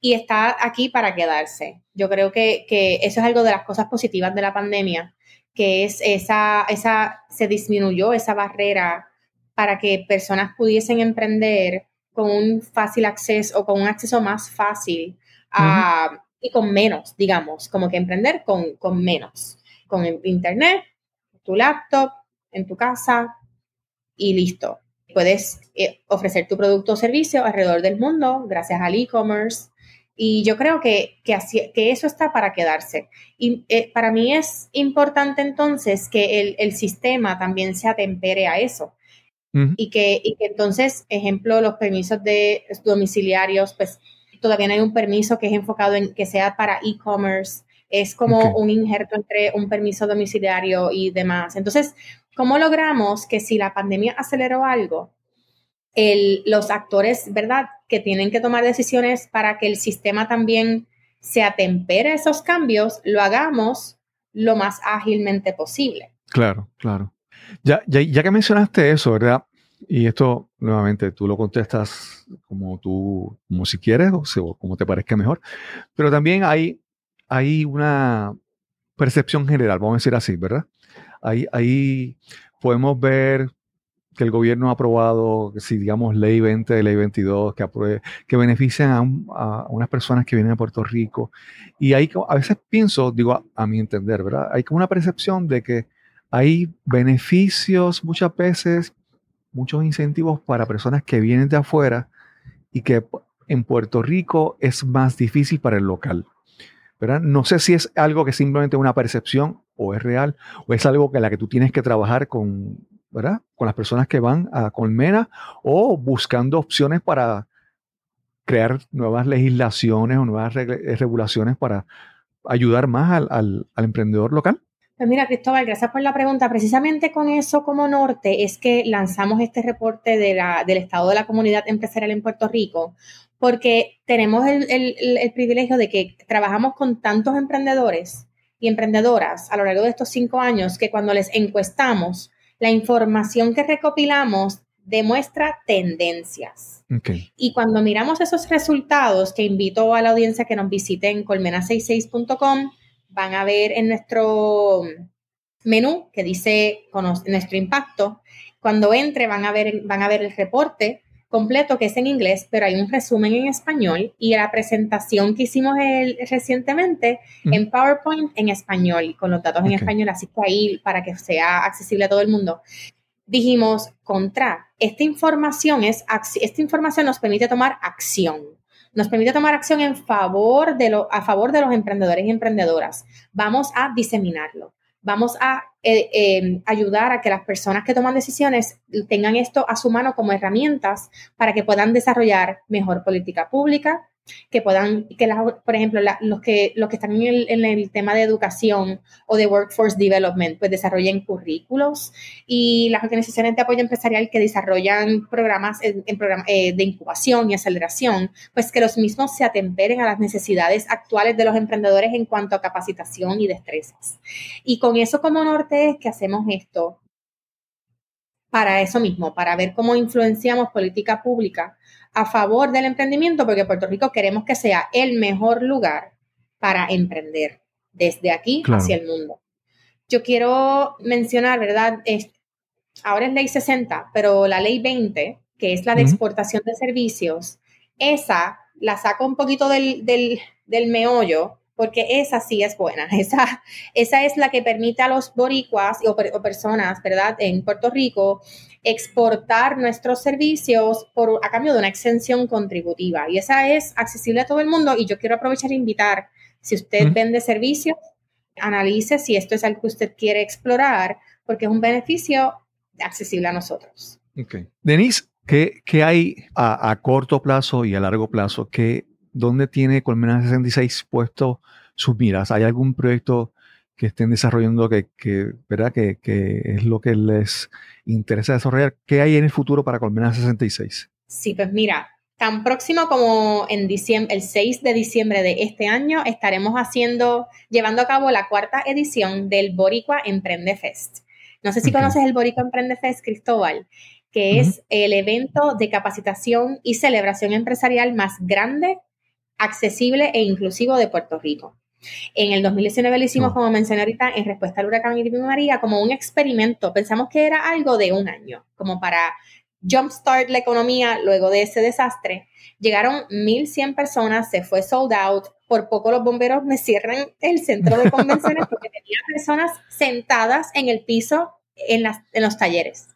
Y está aquí para quedarse. Yo creo que, eso es algo de las cosas positivas de la pandemia, que es esa, esa, se disminuyó esa barrera para que personas pudiesen emprender con un fácil acceso o con un acceso más fácil y con menos, digamos, como que emprender con, con menos, con internet, tu laptop, en tu casa, y listo. Puedes eh, ofrecer tu producto o servicio alrededor del mundo gracias al e-commerce. Y yo creo que, que, que, eso está para quedarse. Y eh, para mí es importante entonces que el, el sistema también se atempere a eso. y, que, y que entonces, ejemplo, los permisos de domiciliarios, pues todavía no hay un permiso que es enfocado en que sea para e-commerce. Es como un injerto entre un permiso domiciliario y demás. Entonces, ¿Cómo logramos que si la pandemia aceleró algo, los actores, ¿verdad?, que tienen que tomar decisiones para que el sistema también se atempere a esos cambios, lo hagamos lo más ágilmente posible. Claro, claro. Ya, ya, que mencionaste eso, ¿verdad? Y esto, nuevamente, tú lo contestas como tú, como si quieres o, como te parezca mejor, pero también hay, hay una percepción general, vamos a decir así, ¿verdad? Ahí, podemos ver que el gobierno ha aprobado, si digamos ley 20, ley 22, que, que benefician a, unas personas que vienen a Puerto Rico. Y ahí a veces pienso, digo a, mi entender, ¿verdad? Hay como una percepción de que hay beneficios muchas veces, muchos incentivos para personas que vienen de afuera y que en Puerto Rico es más difícil para el local. ¿verdad? No sé si es algo que simplemente una percepción o es real o es algo que la que tú tienes que trabajar con, ¿verdad? Con las personas que van a Colmena o buscando opciones para crear nuevas legislaciones o nuevas regulaciones para ayudar más al emprendedor local. Pues mira, Cristóbal, gracias por la pregunta. Precisamente con eso como norte es que lanzamos este reporte del estado de la comunidad empresarial en Puerto Rico, porque tenemos el, privilegio de que trabajamos con tantos emprendedores y emprendedoras a lo largo de estos cinco años que cuando les encuestamos, la información que recopilamos demuestra tendencias. Y cuando miramos esos resultados, que invito a la audiencia que nos visite en colmena66.com, van a ver en nuestro menú que dice nuestro impacto. Cuando entre van a ver, van a ver el reporte completo que es en inglés, pero hay un resumen en español y la presentación que hicimos recientemente en PowerPoint en español, con los datos en español, así que ahí para que sea accesible a todo el mundo. Dijimos, contra, esta información, es, esta información nos permite tomar acción nos permite tomar acción en favor de lo, a favor de los emprendedores y emprendedoras. Vamos a diseminarlo. Vamos a eh, em, ayudar a que las personas que toman decisiones tengan esto a su mano como herramientas para que puedan desarrollar mejor política pública, que puedan, que por ejemplo, los, que, los que están en el, en tema de educación o de workforce development, pues desarrollen currículos y las organizaciones de apoyo empresarial que desarrollan programas en, eh, de incubación y aceleración, pues que los mismos se atemperen a las necesidades actuales de los emprendedores en cuanto a capacitación y destrezas. Y con eso como norte es que hacemos esto para eso mismo, para ver cómo influenciamos política pública a favor del emprendimiento, porque Puerto Rico queremos que sea el mejor lugar para emprender desde aquí hacia el mundo. Yo quiero mencionar, ¿verdad? ahora es ley 60, pero la ley 20, que es la de exportación de servicios, esa la saco un poquito del, del, del meollo porque esa sí es buena. <laughs> Esa, esa es la que permite a los boricuas o, personas, ¿verdad?, en Puerto Rico exportar nuestros servicios por, a cambio de una exención contributiva. Y esa es accesible a todo el mundo. Y yo quiero aprovechar e invitar, si usted vende servicios, analice si esto es algo que usted quiere explorar, porque es un beneficio accesible a nosotros. Okay. Denise, ¿qué, qué hay a, a, corto plazo y a largo plazo? ¿Qué, ¿Dónde tiene Colmena 66 puesto sus miras? ¿Hay algún proyecto que estén desarrollando que, ¿verdad? Que, es lo que les interesa desarrollar? ¿Qué hay en el futuro para Colmena 66? Sí, pues mira, tan próximo como en diciembre, el 6 de diciembre de este año, estaremos haciendo, llevando a cabo la cuarta edición del Boricua Emprende Fest. No sé si conoces el Boricua Emprende Fest, Cristóbal, que es el evento de capacitación y celebración empresarial más grande accesible e inclusivo de Puerto Rico. En el 2019 lo hicimos, como mencioné ahorita, en respuesta al huracán Irma María, como un experimento. Pensamos que era algo de un año, como para jumpstart la economía luego de ese desastre. Llegaron 1.100 personas, se fue sold out. Por poco los bomberos me cierran el centro de convenciones porque <laughs> tenía personas sentadas en el piso en, las, en los talleres.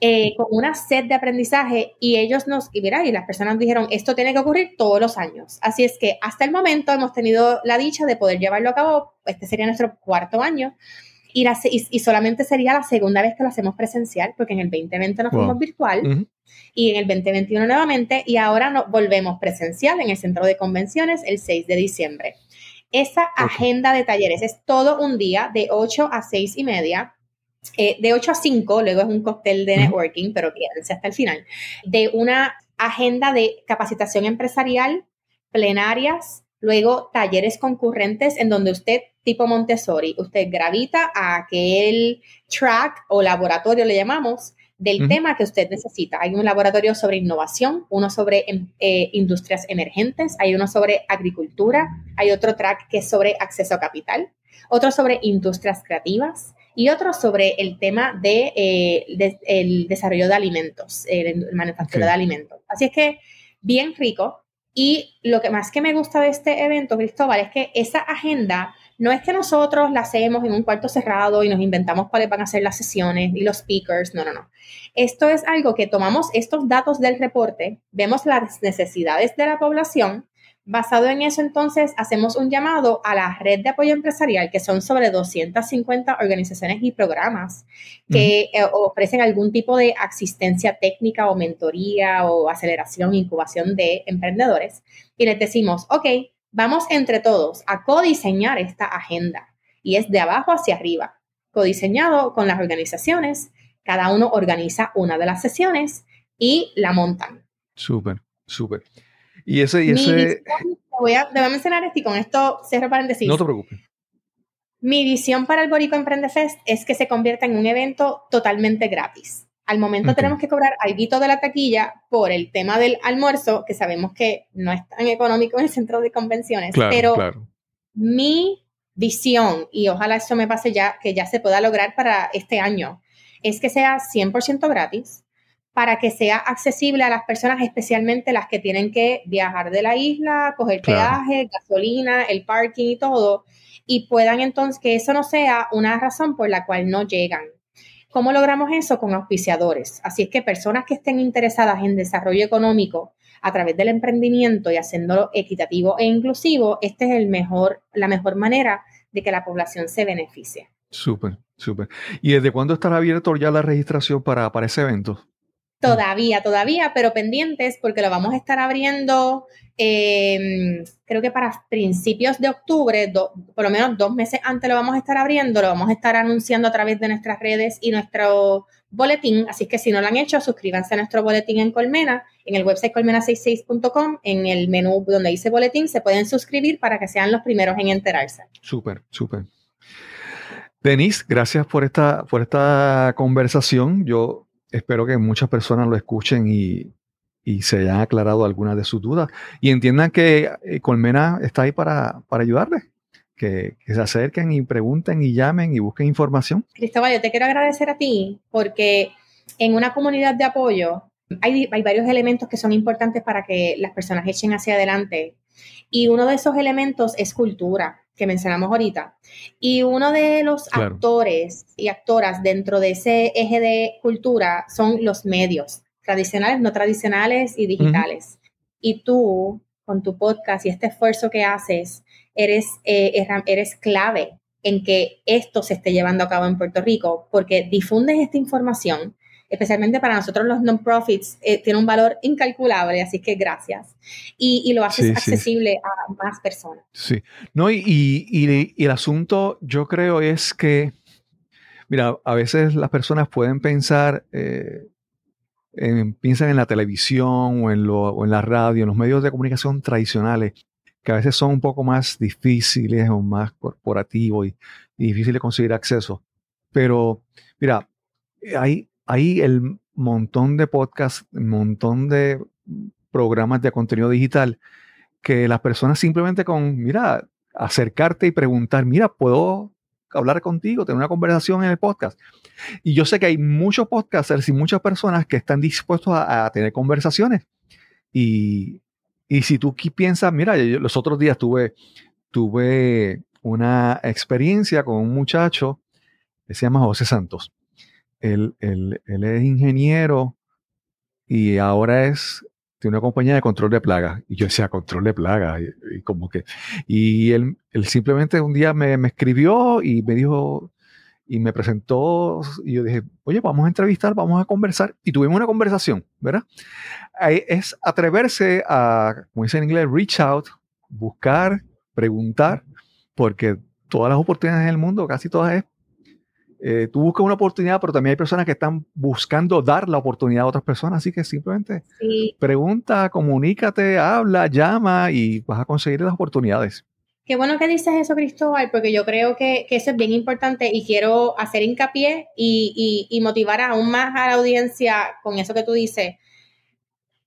Eh, con una sed de aprendizaje y ellos nos, y mira, y las personas dijeron, esto tiene que ocurrir todos los años. Así es que hasta el momento hemos tenido la dicha de poder llevarlo a cabo, este sería nuestro cuarto año, y, y, solamente sería la segunda vez que lo hacemos presencial, porque en el 2020 nos fuimos virtual, y en el 2021 nuevamente, y ahora nos volvemos presencial en el centro de convenciones el 6 de diciembre. Esa agenda de talleres es todo un día de 8 a 6 y media eh, de 8 a 5, luego es un cóctel de networking, pero quédense hasta el final, de una agenda de capacitación empresarial, plenarias, luego talleres concurrentes en donde usted, tipo Montessori, usted gravita a aquel track o laboratorio, le llamamos, del tema que usted necesita. Hay un laboratorio sobre innovación, uno sobre em, eh, industrias emergentes, hay uno sobre agricultura, hay otro track que es sobre acceso a capital, otro sobre industrias creativas, y otro sobre el tema de, eh, el desarrollo de alimentos, el manufactura de alimentos. Así es que bien rico. Y lo que más que me gusta de este evento, Cristóbal, es que esa agenda no es que nosotros la hacemos en un cuarto cerrado y nos inventamos cuáles van a ser las sesiones y los speakers, no, no, no. Esto es algo que tomamos estos datos del reporte, vemos las necesidades de la población Basado en eso, entonces, hacemos un llamado a la red de apoyo empresarial, que son sobre 250 organizaciones y programas que eh, ofrecen algún tipo de asistencia técnica o mentoría o aceleración, incubación de emprendedores. Y les decimos, ok, vamos entre todos a codiseñar esta agenda. Y es de abajo hacia arriba, codiseñado con las organizaciones. Cada uno organiza una de las sesiones y la montan. Súper, súper. Y ese, y ese... voy, a, mencionar esto y con esto cierro paréntesis. No te preocupes. Mi visión para el Borico Emprende Fest es que se convierta en un evento totalmente gratis. Al momento tenemos que cobrar algo de la taquilla por el tema del almuerzo, que sabemos que no es tan económico en el centro de convenciones, pero mi visión, y ojalá eso me pase ya, que ya se pueda lograr para este año, es que sea 100% gratis, para que sea accesible a las personas, especialmente las que tienen que viajar de la isla, coger peaje, gasolina, el parking y todo, y puedan entonces que eso no sea una razón por la cual no llegan. ¿Cómo logramos eso? Con auspiciadores. Así es que personas que estén interesadas en desarrollo económico a través del emprendimiento y haciéndolo equitativo e inclusivo, esta es el mejor, la mejor manera de que la población se beneficie. Súper, súper. ¿Y desde cuándo estará abierto ya la registración para, para ese evento? Todavía, todavía, pero pendientes porque lo vamos a estar abriendo, em, creo que para principios de octubre, por lo menos dos meses antes lo vamos a estar abriendo, lo vamos a estar anunciando a través de nuestras redes y nuestro boletín. Así que si no lo han hecho, suscríbanse a nuestro boletín en Colmena, en el website colmena66.com, en el menú donde dice boletín, se pueden suscribir para que sean los primeros en enterarse. Súper, súper. Denise, gracias por esta, por esta conversación. Yo espero que muchas personas lo escuchen y, se hayan aclarado algunas de sus dudas y entiendan que eh, Colmena está ahí para, ayudarles. Que, se acerquen y pregunten y llamen y busquen información. Cristóbal, yo te quiero agradecer a ti porque en una comunidad de apoyo hay, hay, varios elementos que son importantes para que las personas echen hacia adelante. Y uno de esos elementos es cultura que mencionamos ahorita. Y uno de los actores y actoras dentro de ese eje de cultura son los medios, tradicionales, no tradicionales y digitales. Y tú, con tu podcast y este esfuerzo que haces, eres, eh, eres clave en que esto se esté llevando a cabo en Puerto Rico, porque difundes esta información, especialmente para nosotros los non-profits, eh, tiene un valor incalculable, así que gracias. Y, lo haces accesible a más personas. Sí, no, y, y, el asunto yo creo es que, mira, a veces las personas pueden pensar, eh, piensan en la televisión o en, lo, o en la radio, en los medios de comunicación tradicionales, que a veces son un poco más difíciles o más corporativos y, y difíciles de conseguir acceso. Pero, mira, hay, hay el montón de podcasts, montón de programas de contenido digital que las personas simplemente con, mira, acercarte y preguntar, mira, ¿puedo hablar contigo, tener una conversación en el podcast? Y yo sé que hay muchos podcasters y muchas personas que están dispuestos a, tener conversaciones. Y, si tú piensas, mira, los otros días tuve, tuve una experiencia con un muchacho que se llama José Santos él, es ingeniero y ahora es tiene una compañía de control de plagas. Y yo decía, control de plagas. Y, como que. Y él, simplemente un día me, escribió y me dijo. Y me presentó. Y yo dije, oye, vamos a entrevistar, vamos a conversar. Y tuvimos una conversación, ¿verdad? es atreverse a, como dice en inglés, reach out, buscar, preguntar, porque todas las oportunidades en el mundo, casi todas es eh, tú buscas una oportunidad, pero también hay personas que están buscando dar la oportunidad a otras personas, así que simplemente pregunta, comunícate, habla, llama y vas a conseguir las oportunidades. Qué bueno que dices eso, Cristóbal, porque yo creo que, eso es bien importante y quiero hacer hincapié y, motivar aún más a la audiencia con eso que tú dices.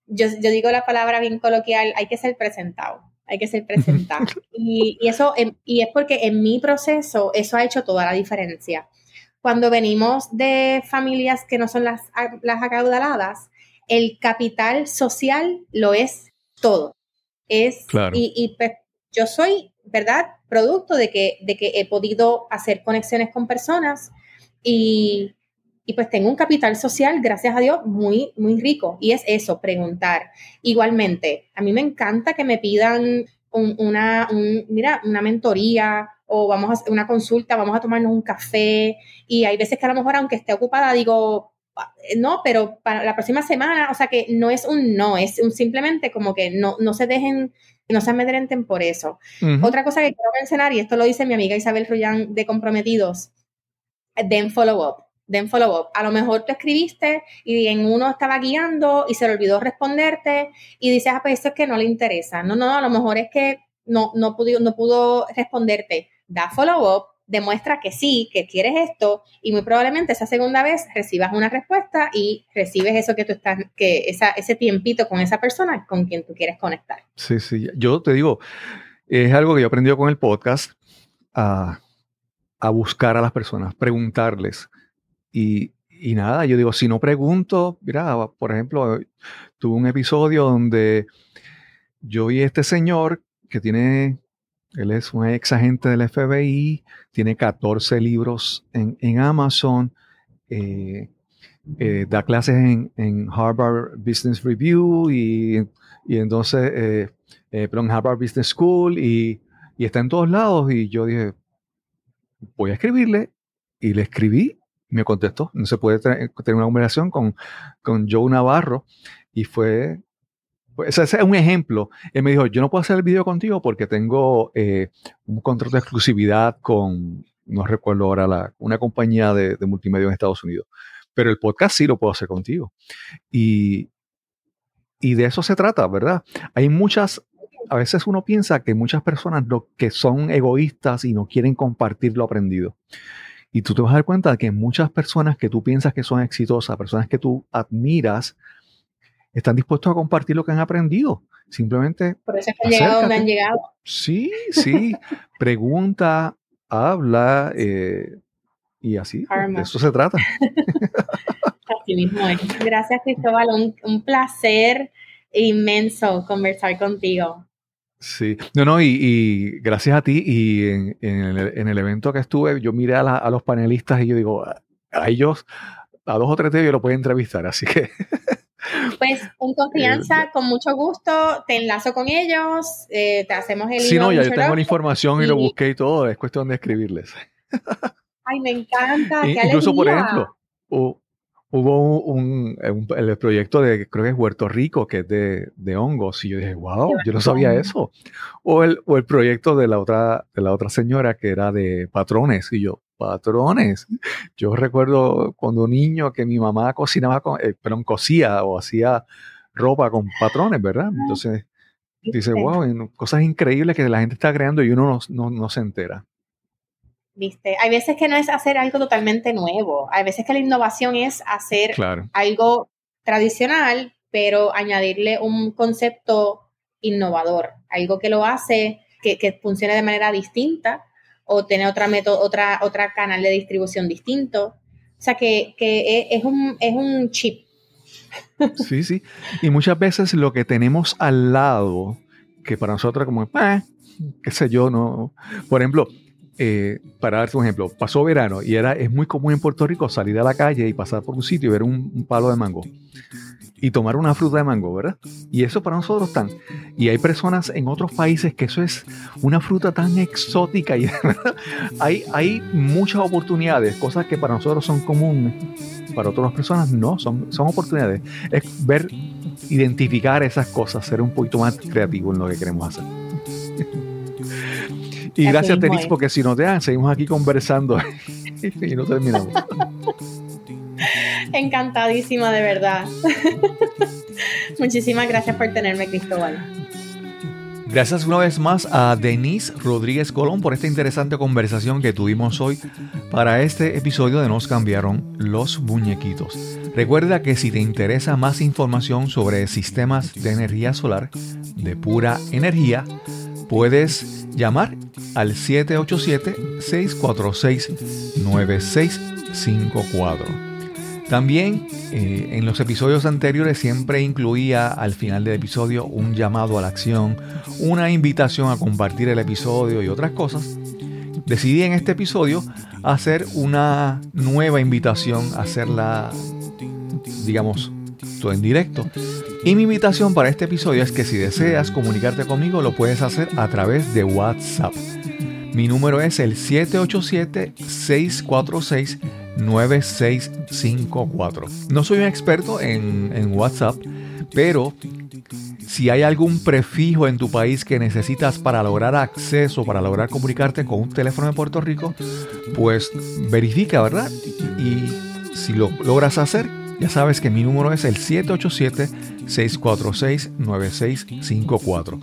Yo, digo la palabra bien coloquial, hay que ser presentado, hay que ser presentado. <laughs> y, eso, y es porque en mi proceso eso ha hecho toda la diferencia cuando venimos de familias que no son las, las acaudaladas, el capital social lo es todo. Es, Y, pues, yo soy ¿verdad? Producto de que, de que he podido hacer conexiones con personas y, y pues tengo un capital social, gracias a Dios, muy, muy rico. Y es eso, preguntar. Igualmente, a mí me encanta que me pidan una, mira, una mentoría o vamos a hacer una consulta, vamos a tomarnos un café. Y hay veces que a lo mejor, aunque esté ocupada, digo, no, pero para la próxima semana, o sea que no es un no, es un simplemente como que no, no se dejen, no se amedrenten por eso. Otra cosa que quiero mencionar, y esto lo dice mi amiga Isabel Rullán de Comprometidos, den follow up, den follow up. A lo mejor tú escribiste y en uno estaba guiando y se le olvidó responderte y dices, ah, pues eso es que no le interesa. No, no, a lo mejor es que no, no, pudo, no pudo responderte. Da follow up, demuestra que sí, que quieres esto y muy probablemente esa segunda vez recibas una respuesta y recibes eso que tú estás, que esa, ese tiempito con esa persona con quien tú quieres conectar. Sí, sí, yo te digo, es algo que yo he aprendido con el podcast a, a buscar a las personas, preguntarles y, y nada, yo digo, si no pregunto, mira, por ejemplo, tuve un episodio donde yo vi este señor que tiene él es un ex agente del FBI, tiene 14 libros en, Amazon, eh, eh, da clases en, Harvard Business Review y, entonces, eh, en Harvard Business School y, está en todos lados. Y yo dije, voy a escribirle y le escribí, me contestó. No se puede tener una conversación con, con Joe Navarro y fue pues, ese es un ejemplo. Él me dijo, yo no puedo hacer el video contigo porque tengo eh, un contrato de exclusividad con, no recuerdo ahora, una compañía de, multimedia en Estados Unidos. Pero el podcast sí lo puedo hacer contigo. Y, y de eso se trata, ¿verdad? Hay muchas, a veces uno piensa que muchas personas lo, que son egoístas y no quieren compartir lo aprendido. Y tú te vas a dar cuenta de que muchas personas que tú piensas que son exitosas, personas que tú admiras, están dispuestos a compartir lo que han aprendido. Simplemente. Por eso es que han llegado donde han llegado. Sí, <laughs> sí. Pregunta, habla eh, y así. De eso se trata. <laughs> así mismo es. Gracias, Cristóbal. Un, placer inmenso conversar contigo. Sí, no, no, y, gracias a ti. Y en, el, evento que estuve, yo miré a, a, los panelistas y yo digo, a ellos, a dos o tres de ellos lo pueden entrevistar, así que <laughs> Pues en confianza, eh, con mucho gusto, te enlazo con ellos, eh, te hacemos el... Sí, no, ya yo tengo la información y, lo busqué y todo, es cuestión de escribirles. Ay, me encanta. Incluso, por ejemplo, hubo un, el proyecto de, creo que es Huerto Rico, que es de, de hongos, y yo dije, wow, yo no sabía eso. O el, o el proyecto de la, otra, de la otra señora que era de patrones, y yo, patrones. Yo recuerdo cuando niño que mi mamá cocinaba, con, eh, perdón, cosía o hacía ropa con patrones, ¿verdad? Entonces, dice, wow, cosas increíbles que la gente está creando y uno no, se entera. Viste, hay veces que no es hacer algo totalmente nuevo, hay veces que la innovación es hacer algo tradicional, pero añadirle un concepto innovador, algo que lo hace que, que funcione de manera distinta o tener otra método, otra, otra canal de distribución distinto. O sea que, que es, un, es un chip. Sí, sí. Y muchas veces lo que tenemos al lado, que para nosotros como, eh, qué sé yo, no. Por ejemplo, eh, para darte un ejemplo, pasó verano y era, es muy común en Puerto Rico salir a la calle y pasar por un sitio y ver un palo de mango y tomar una fruta de mango, ¿verdad? Y eso para nosotros tan. Y hay personas en otros países que eso es una fruta tan exótica y <laughs> hay, hay muchas oportunidades, cosas que para nosotros son comunes, para otras personas no, son, son oportunidades. Es ver, identificar esas cosas, ser un poquito más creativo en lo que queremos hacer. Y gracias, Tenis, porque si no te dan, seguimos aquí conversando <laughs> y no terminamos. <laughs> Encantadísima, de verdad. <laughs> Muchísimas gracias por tenerme, Cristóbal. Gracias una vez más a Denise Rodríguez Colón por esta interesante conversación que tuvimos hoy para este episodio de Nos cambiaron los muñequitos. Recuerda que si te interesa más información sobre sistemas de energía solar de pura energía, puedes llamar al 787-646-9654. También eh, en los episodios anteriores siempre incluía al final del episodio un llamado a la acción, una invitación a compartir el episodio y otras cosas. Decidí en este episodio hacer una nueva invitación, hacerla, digamos, todo en directo. Y mi invitación para este episodio es que si deseas comunicarte conmigo lo puedes hacer a través de WhatsApp. Mi número es el 787-646-9654. No soy un experto en, en, WhatsApp, pero si hay algún prefijo en tu país que necesitas para lograr acceso, para lograr comunicarte con un teléfono de Puerto Rico, pues verifica, ¿verdad? Y si lo logras hacer, ya sabes que mi número es el 787-646-9654.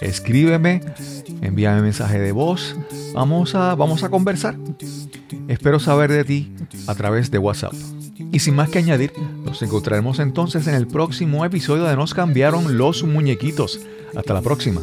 Escríbeme, envíame mensaje de voz, vamos a, vamos a conversar. Espero saber de ti a través de WhatsApp. Y sin más que añadir, nos encontraremos entonces en el próximo episodio de Nos cambiaron los muñequitos. Hasta la próxima.